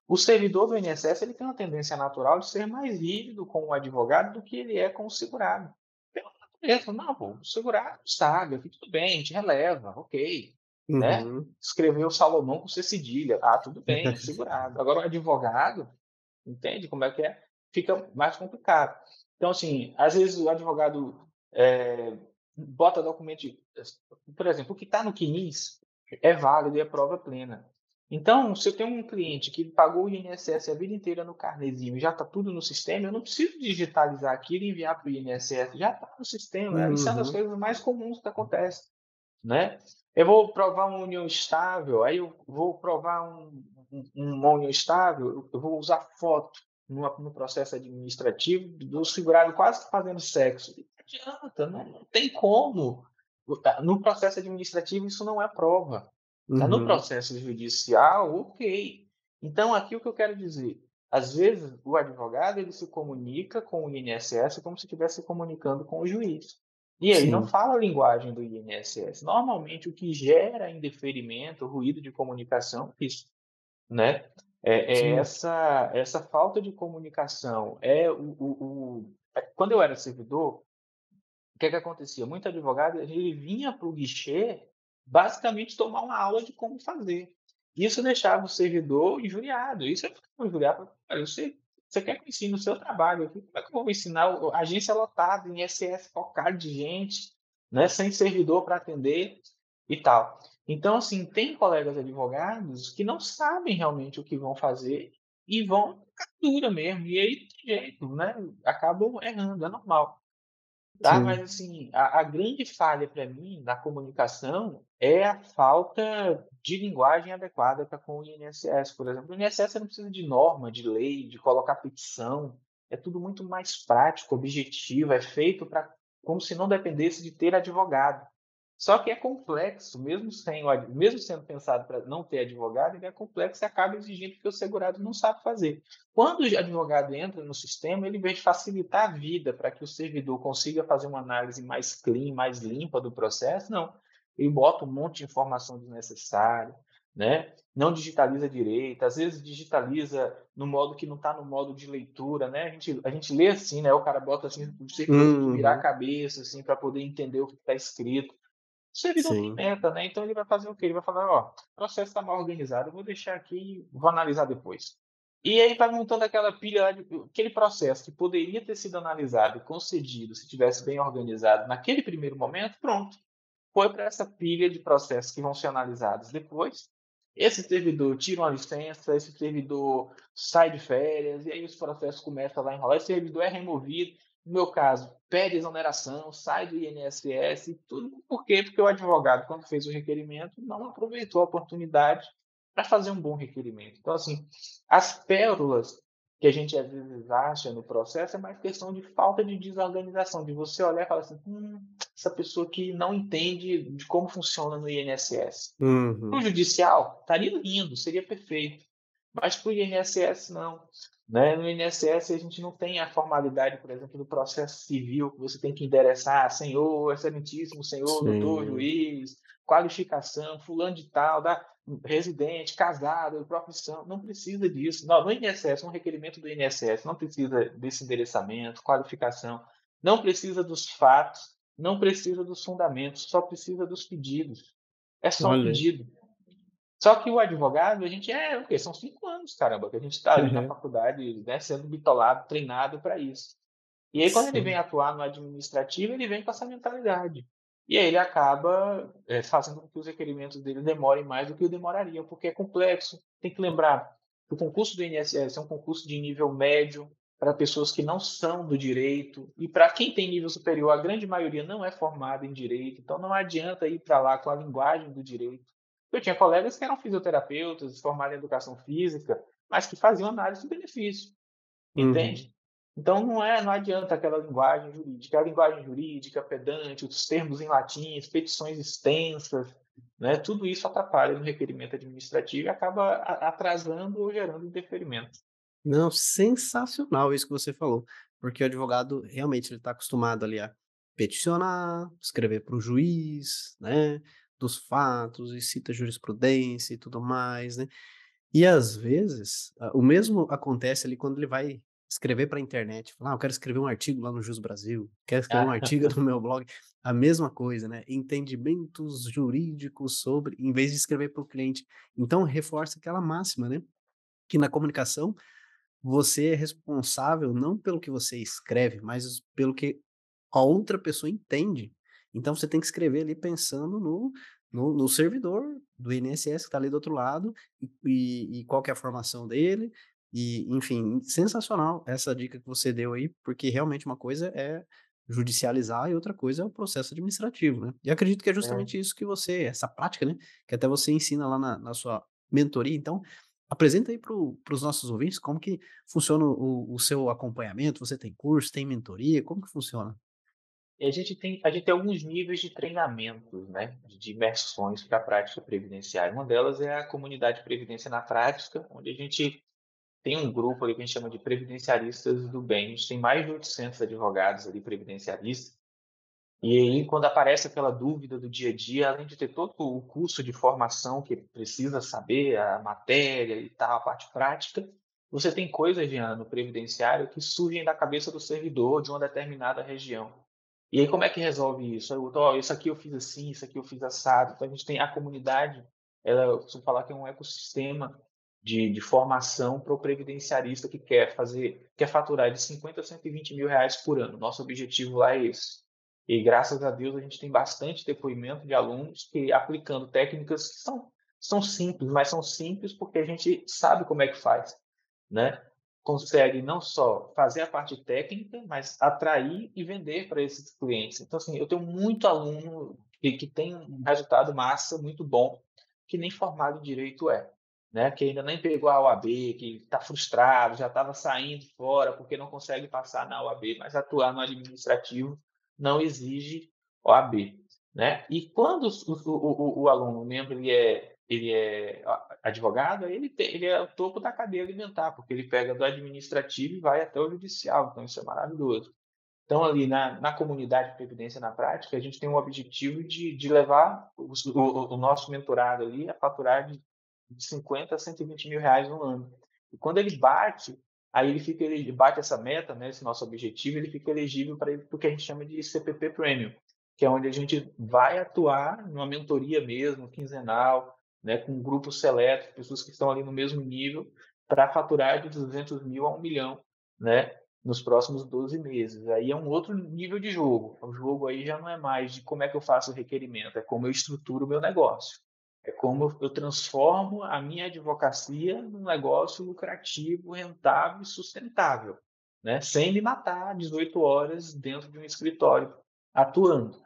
o servidor do INSS ele tem uma tendência natural de ser mais rígido com o advogado do que ele é com o segurado. Pela natureza, não, pô, o segurado sabe, tudo bem, a gente releva, ok. Né? Uhum. Né? Escreveu Salomão com C cedilha, ah, tudo bem, segurado. Agora o advogado, entende como é que é? Fica mais complicado. Então, assim, às vezes o advogado é, bota documento, por exemplo, o que está no CNIS é válido e é prova plena. Então, se eu tenho um cliente que pagou o INSS a vida inteira no carnezinho e já está tudo no sistema, eu não preciso digitalizar aquilo e enviar para o INSS, já está no sistema. Uhum. Isso é uma das uhum. coisas mais comuns que acontece. Né? Eu vou provar uma união estável, aí eu vou provar um, um, uma união estável, eu vou usar foto no, no processo administrativo do segurado quase fazendo sexo. Não adianta, não, não tem como. No processo administrativo, isso não é prova. Está no uhum. processo judicial, ok. Então, aqui o que eu quero dizer, às vezes o advogado ele se comunica com o INSS como se estivesse comunicando com o juiz. E aí Sim. não fala a linguagem do INSS. Normalmente o que gera indeferimento, ruído de comunicação, é isso, né? É, é essa essa falta de comunicação. É o, o, o, é, quando eu era servidor, o que, é que acontecia? Muito advogado ele vinha para o guichê basicamente tomar uma aula de como fazer. Isso deixava o servidor injuriado. Isso é injuriado. Você, você quer que eu ensine o seu trabalho aqui? Como é que eu vou ensinar agência lotada, em SS focado de gente, né, sem servidor para atender e tal? Então, assim, tem colegas advogados que não sabem realmente o que vão fazer e vão captura mesmo. E aí tem jeito, né? Acabam errando, é normal. Tá? Mas, assim, a, a grande falha para mim na comunicação é a falta de linguagem adequada com o INSS, por exemplo. O INSS não precisa de norma, de lei, de colocar petição. É tudo muito mais prático, objetivo, é feito para como se não dependesse de ter advogado. Só que é complexo, mesmo, sem, mesmo sendo pensado para não ter advogado, ele é complexo e acaba exigindo que o segurado não sabe fazer. Quando o advogado entra no sistema, ele, em vez de facilitar a vida para que o servidor consiga fazer uma análise mais clean, mais limpa do processo, não. Ele bota um monte de informação desnecessária, né? não digitaliza direito, às vezes digitaliza no modo que não está no modo de leitura, né? A gente, a gente lê assim, né? O cara bota assim, você uhum. virar a cabeça assim para poder entender o que está escrito. Servidor Sim. meta, né? Então ele vai fazer o quê? Ele vai falar, ó, o processo está mal organizado, vou deixar aqui e vou analisar depois. E aí vai montando aquela pilha, de, aquele processo que poderia ter sido analisado e concedido se tivesse bem organizado naquele primeiro momento, pronto. Foi para essa pilha de processos que vão ser analisados depois. Esse servidor tira uma licença, esse servidor sai de férias, e aí os processos começam lá a enrolar, esse servidor é removido, no meu caso, pede exoneração, sai do INSS, tudo por quê? Porque o advogado, quando fez o requerimento, não aproveitou a oportunidade para fazer um bom requerimento. Então, assim, as pérolas que a gente às vezes acha no processo é mais questão de falta de desorganização, de você olhar e falar assim, hum, essa pessoa que não entende de como funciona no INSS. Uhum. No judicial, estaria lindo, seria perfeito. Mas para o INSS, não. Né? No INSS, a gente não tem a formalidade, por exemplo, do processo civil, que você tem que endereçar, senhor, excelentíssimo senhor, Sim. doutor, juiz, qualificação, fulano de tal, da, residente, casado, profissão. Não precisa disso. Não, no INSS, um requerimento do INSS, não precisa desse endereçamento, qualificação, não precisa dos fatos, não precisa dos fundamentos, só precisa dos pedidos. É só Olha. um pedido. Só que o advogado, a gente é o quê? São cinco anos, caramba, que a gente está ali uhum. na faculdade, né, sendo bitolado, treinado para isso. E aí, quando Sim. ele vem atuar no administrativo, ele vem com essa mentalidade. E aí ele acaba é, fazendo com que os requerimentos dele demorem mais do que o demorariam, porque é complexo. Tem que lembrar que o concurso do INSS é um concurso de nível médio para pessoas que não são do direito e para quem tem nível superior, a grande maioria não é formada em direito, então não adianta ir para lá com a linguagem do direito. Eu tinha colegas que eram fisioterapeutas, formados em educação física, mas que faziam análise de benefício. Uhum. Entende? Então não é, não adianta aquela linguagem jurídica, a linguagem jurídica pedante, os termos em latim, as petições extensas, né? Tudo isso atrapalha no requerimento administrativo e acaba atrasando ou gerando interferimento. Não, sensacional isso que você falou, porque o advogado realmente ele está acostumado ali a peticionar, escrever para o juiz, né, dos fatos e cita jurisprudência e tudo mais, né? E às vezes o mesmo acontece ali quando ele vai escrever para a internet, falar, ah, eu quero escrever um artigo lá no Jus Brasil, quero escrever um artigo no meu blog, a mesma coisa, né? Entendimentos jurídicos sobre, em vez de escrever para o cliente. Então, reforça aquela máxima, né? Que na comunicação, você é responsável não pelo que você escreve, mas pelo que a outra pessoa entende. Então, você tem que escrever ali pensando no, no, no servidor do INSS que está ali do outro lado e, e, qual é a formação dele, e, enfim, sensacional essa dica que você deu aí, porque realmente uma coisa é judicializar e outra coisa é o processo administrativo, né? E acredito que é, é. justamente é. isso que você, essa prática, né? Que até você ensina lá na, na sua mentoria. Então, apresenta aí para os nossos ouvintes como que funciona o, o, seu acompanhamento. Você tem curso, tem mentoria, como que funciona? A gente tem a gente tem alguns níveis de treinamentos, né? De imersões para a prática previdenciária. Uma delas é a comunidade Previdência na Prática, onde a gente tem um grupo ali que a gente chama de previdenciaristas do bem. A gente tem mais de 800 advogados ali previdenciaristas. E aí, quando aparece aquela dúvida do dia a dia, além de ter todo o curso de formação que precisa saber, a matéria e tal, a parte prática, você tem coisas, Jean, no previdenciário que surgem da cabeça do servidor de uma determinada região. E aí, como é que resolve isso? Eu, isso aqui eu fiz assim, isso aqui eu fiz assado. Então, a gente tem a comunidade, ela, eu costumo falar que é um ecossistema de, de formação para o previdenciarista que quer fazer, quer faturar de 50 a 120 mil reais por ano. Nosso objetivo lá é esse. E graças a Deus a gente tem bastante depoimento de alunos que aplicando técnicas que são, são simples, mas são simples porque a gente sabe como é que faz, né? Consegue não só fazer a parte técnica, mas atrair e vender para esses clientes. Então, assim, eu tenho muito aluno que, que tem um resultado massa muito bom, que nem formado em direito é né, que ainda nem pegou a OAB, que está frustrado, já estava saindo fora porque não consegue passar na OAB, mas atuar no administrativo não exige OAB. Né? E quando o, o, o aluno, o membro, ele é, ele é advogado, ele, tem, ele é o topo da cadeia alimentar, porque ele pega do administrativo e vai até o judicial, então isso é maravilhoso. Então, ali na, na comunidade de Previdência na Prática, a gente tem o objetivo de, de levar o, o, o nosso mentorado ali a faturar de de 50 a 120 mil reais no ano. E quando ele bate, aí ele fica ele bate essa meta, né, esse nosso objetivo, ele fica elegível para o que a gente chama de CPP Premium, que é onde a gente vai atuar numa mentoria mesmo, quinzenal, né, com um grupo seleto, pessoas que estão ali no mesmo nível, para faturar de 200 mil a 1 milhão, né, nos próximos 12 meses. Aí é um outro nível de jogo. O jogo aí já não é mais de como é que eu faço o requerimento, é como eu estruturo o meu negócio. É como eu transformo a minha advocacia num negócio lucrativo, rentável e sustentável, né? sem me matar 18 horas dentro de um escritório atuando.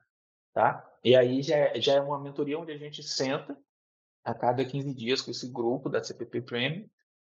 Tá? E aí já é, já é uma mentoria onde a gente senta a cada 15 dias com esse grupo da CPP Premium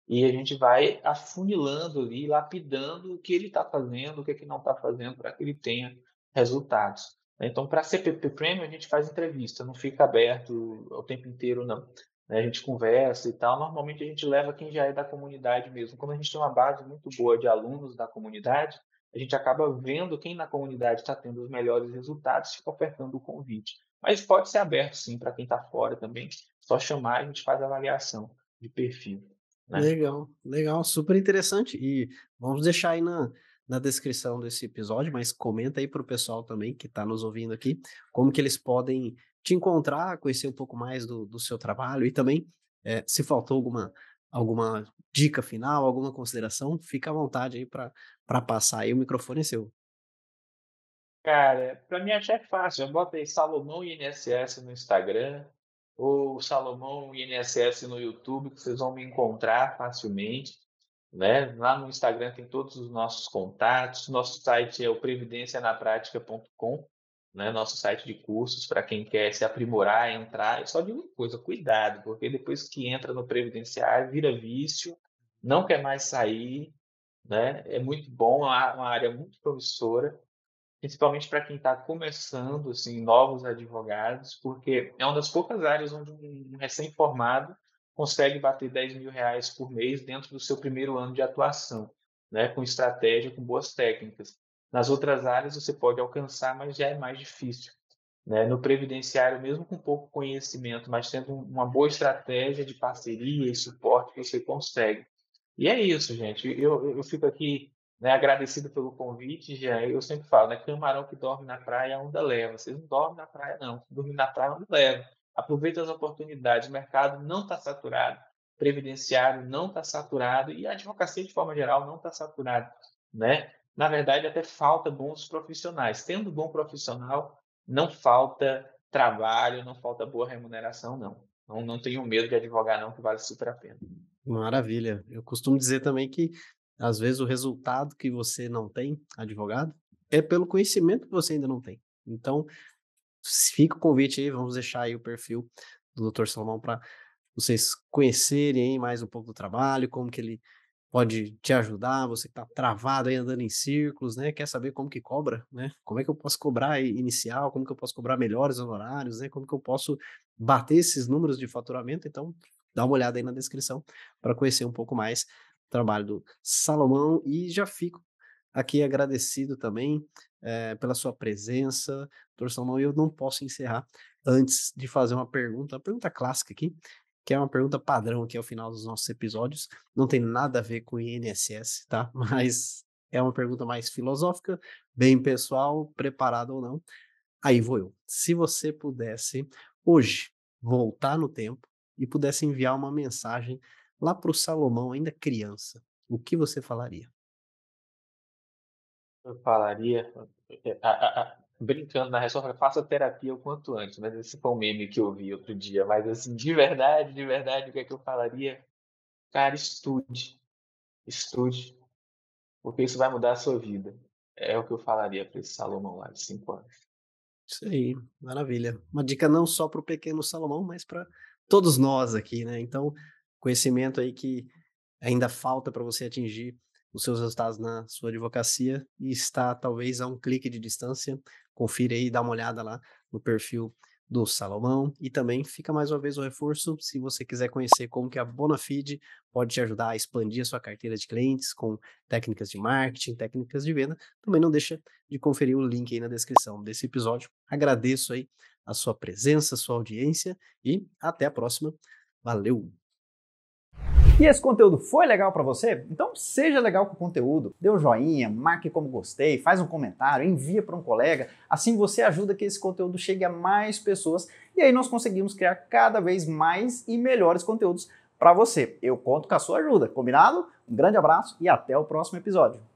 e a gente vai afunilando ali, lapidando o que ele está fazendo, o que, é que não está fazendo para que ele tenha resultados. Então, para CPP Premium, a gente faz entrevista, não fica aberto o tempo inteiro, não. Né? A gente conversa e tal. Normalmente, a gente leva quem já é da comunidade mesmo. Como a gente tem uma base muito boa de alunos da comunidade, a gente acaba vendo quem na comunidade está tendo os melhores resultados fica ofertando o convite. Mas pode ser aberto, sim, para quem está fora também. Só chamar, a gente faz a avaliação de perfil. Né? Legal, legal, super interessante. E vamos deixar aí na, na descrição desse episódio, mas comenta aí para o pessoal também que está nos ouvindo aqui, como que eles podem te encontrar, conhecer um pouco mais do, do seu trabalho e também, é, se faltou alguma, alguma dica final, alguma consideração, fica à vontade aí para passar aí, o microfone é seu. Cara, para mim achar é fácil, eu botei Salomão INSS no Instagram, ou Salomão INSS no YouTube, que vocês vão me encontrar facilmente. Né? Lá no Instagram tem todos os nossos contatos. Nosso site é o previdencianapratica.com, né? nosso site de cursos para quem quer se aprimorar, entrar. Só de uma coisa, cuidado, porque depois que entra no previdenciário, vira vício, não quer mais sair, né? É muito bom, é uma área muito promissora, principalmente para quem está começando, assim, novos advogados, porque é uma das poucas áreas onde um recém-formado consegue bater 10 mil reais por mês dentro do seu primeiro ano de atuação, né? Com estratégia, com boas técnicas. Nas outras áreas você pode alcançar, mas já é mais difícil. Né? No previdenciário, mesmo com pouco conhecimento, mas tendo uma boa estratégia de parceria e suporte, você consegue. E é isso, gente. Eu, eu fico aqui né, agradecido pelo convite. Já eu sempre falo, né, camarão que dorme na praia, a onda leva. Vocês não dormem na praia, não. Dormir na praia, a onda leva. Aproveita as oportunidades. O mercado não está saturado. Previdenciário não está saturado e a advocacia de forma geral não está saturada, né? Na verdade, até falta bons profissionais. Tendo bom profissional, não falta trabalho, não falta boa remuneração, não. Não, não tenho medo de advogar, não, que vale super a pena. Maravilha. Eu costumo dizer também que, às vezes, o resultado que você não tem, advogado, é pelo conhecimento que você ainda não tem. Então, fica o convite aí, vamos deixar aí o perfil do Dr. Salomão para vocês conhecerem mais um pouco do trabalho, como que ele pode te ajudar, você que está travado aí andando em círculos, né? Quer saber como que cobra, né? Como é que eu posso cobrar inicial, como que eu posso cobrar melhores honorários, né? Como que eu posso bater esses números de faturamento? Então, dá uma olhada aí na descrição para conhecer um pouco mais trabalho do Salomão e já fico aqui agradecido também é, pela sua presença, doutor Salomão, e eu não posso encerrar antes de fazer uma pergunta, uma pergunta clássica aqui, que é uma pergunta padrão aqui ao final dos nossos episódios. Não tem nada a ver com INSS, tá? Mas é uma pergunta mais filosófica, bem pessoal, preparado ou não. Aí vou eu. Se você pudesse hoje voltar no tempo e pudesse enviar uma mensagem lá para o Salomão, ainda criança, o que você falaria? Eu falaria, eh, a, a, a, brincando na resposta, faça terapia o quanto antes, mas esse foi um meme que eu vi outro dia. Mas assim, de verdade, de verdade, o que é que eu falaria? Cara, estude. Estude. Porque isso vai mudar a sua vida. É o que eu falaria para esse Salomão lá de 5 anos. Isso aí, maravilha. Uma dica não só para o pequeno Salomão, mas para todos nós aqui, né? Então, conhecimento aí que ainda falta para você atingir os seus resultados na sua advocacia e está talvez a um clique de distância. Confira aí, dá uma olhada lá no perfil do Salomão e também fica mais uma vez o reforço se você quiser conhecer como que a Bonafide pode te ajudar a expandir a sua carteira de clientes com técnicas de marketing, técnicas de venda, também não deixa de conferir o link aí na descrição desse episódio. Agradeço aí a sua presença, a sua audiência e até a próxima. Valeu! E esse conteúdo foi legal para você? Então seja legal com o conteúdo, dê um joinha, marque como gostei, faz um comentário, envia para um colega, assim você ajuda que esse conteúdo chegue a mais pessoas e aí nós conseguimos criar cada vez mais e melhores conteúdos para você. Eu conto com a sua ajuda, combinado? Um grande abraço e até o próximo episódio.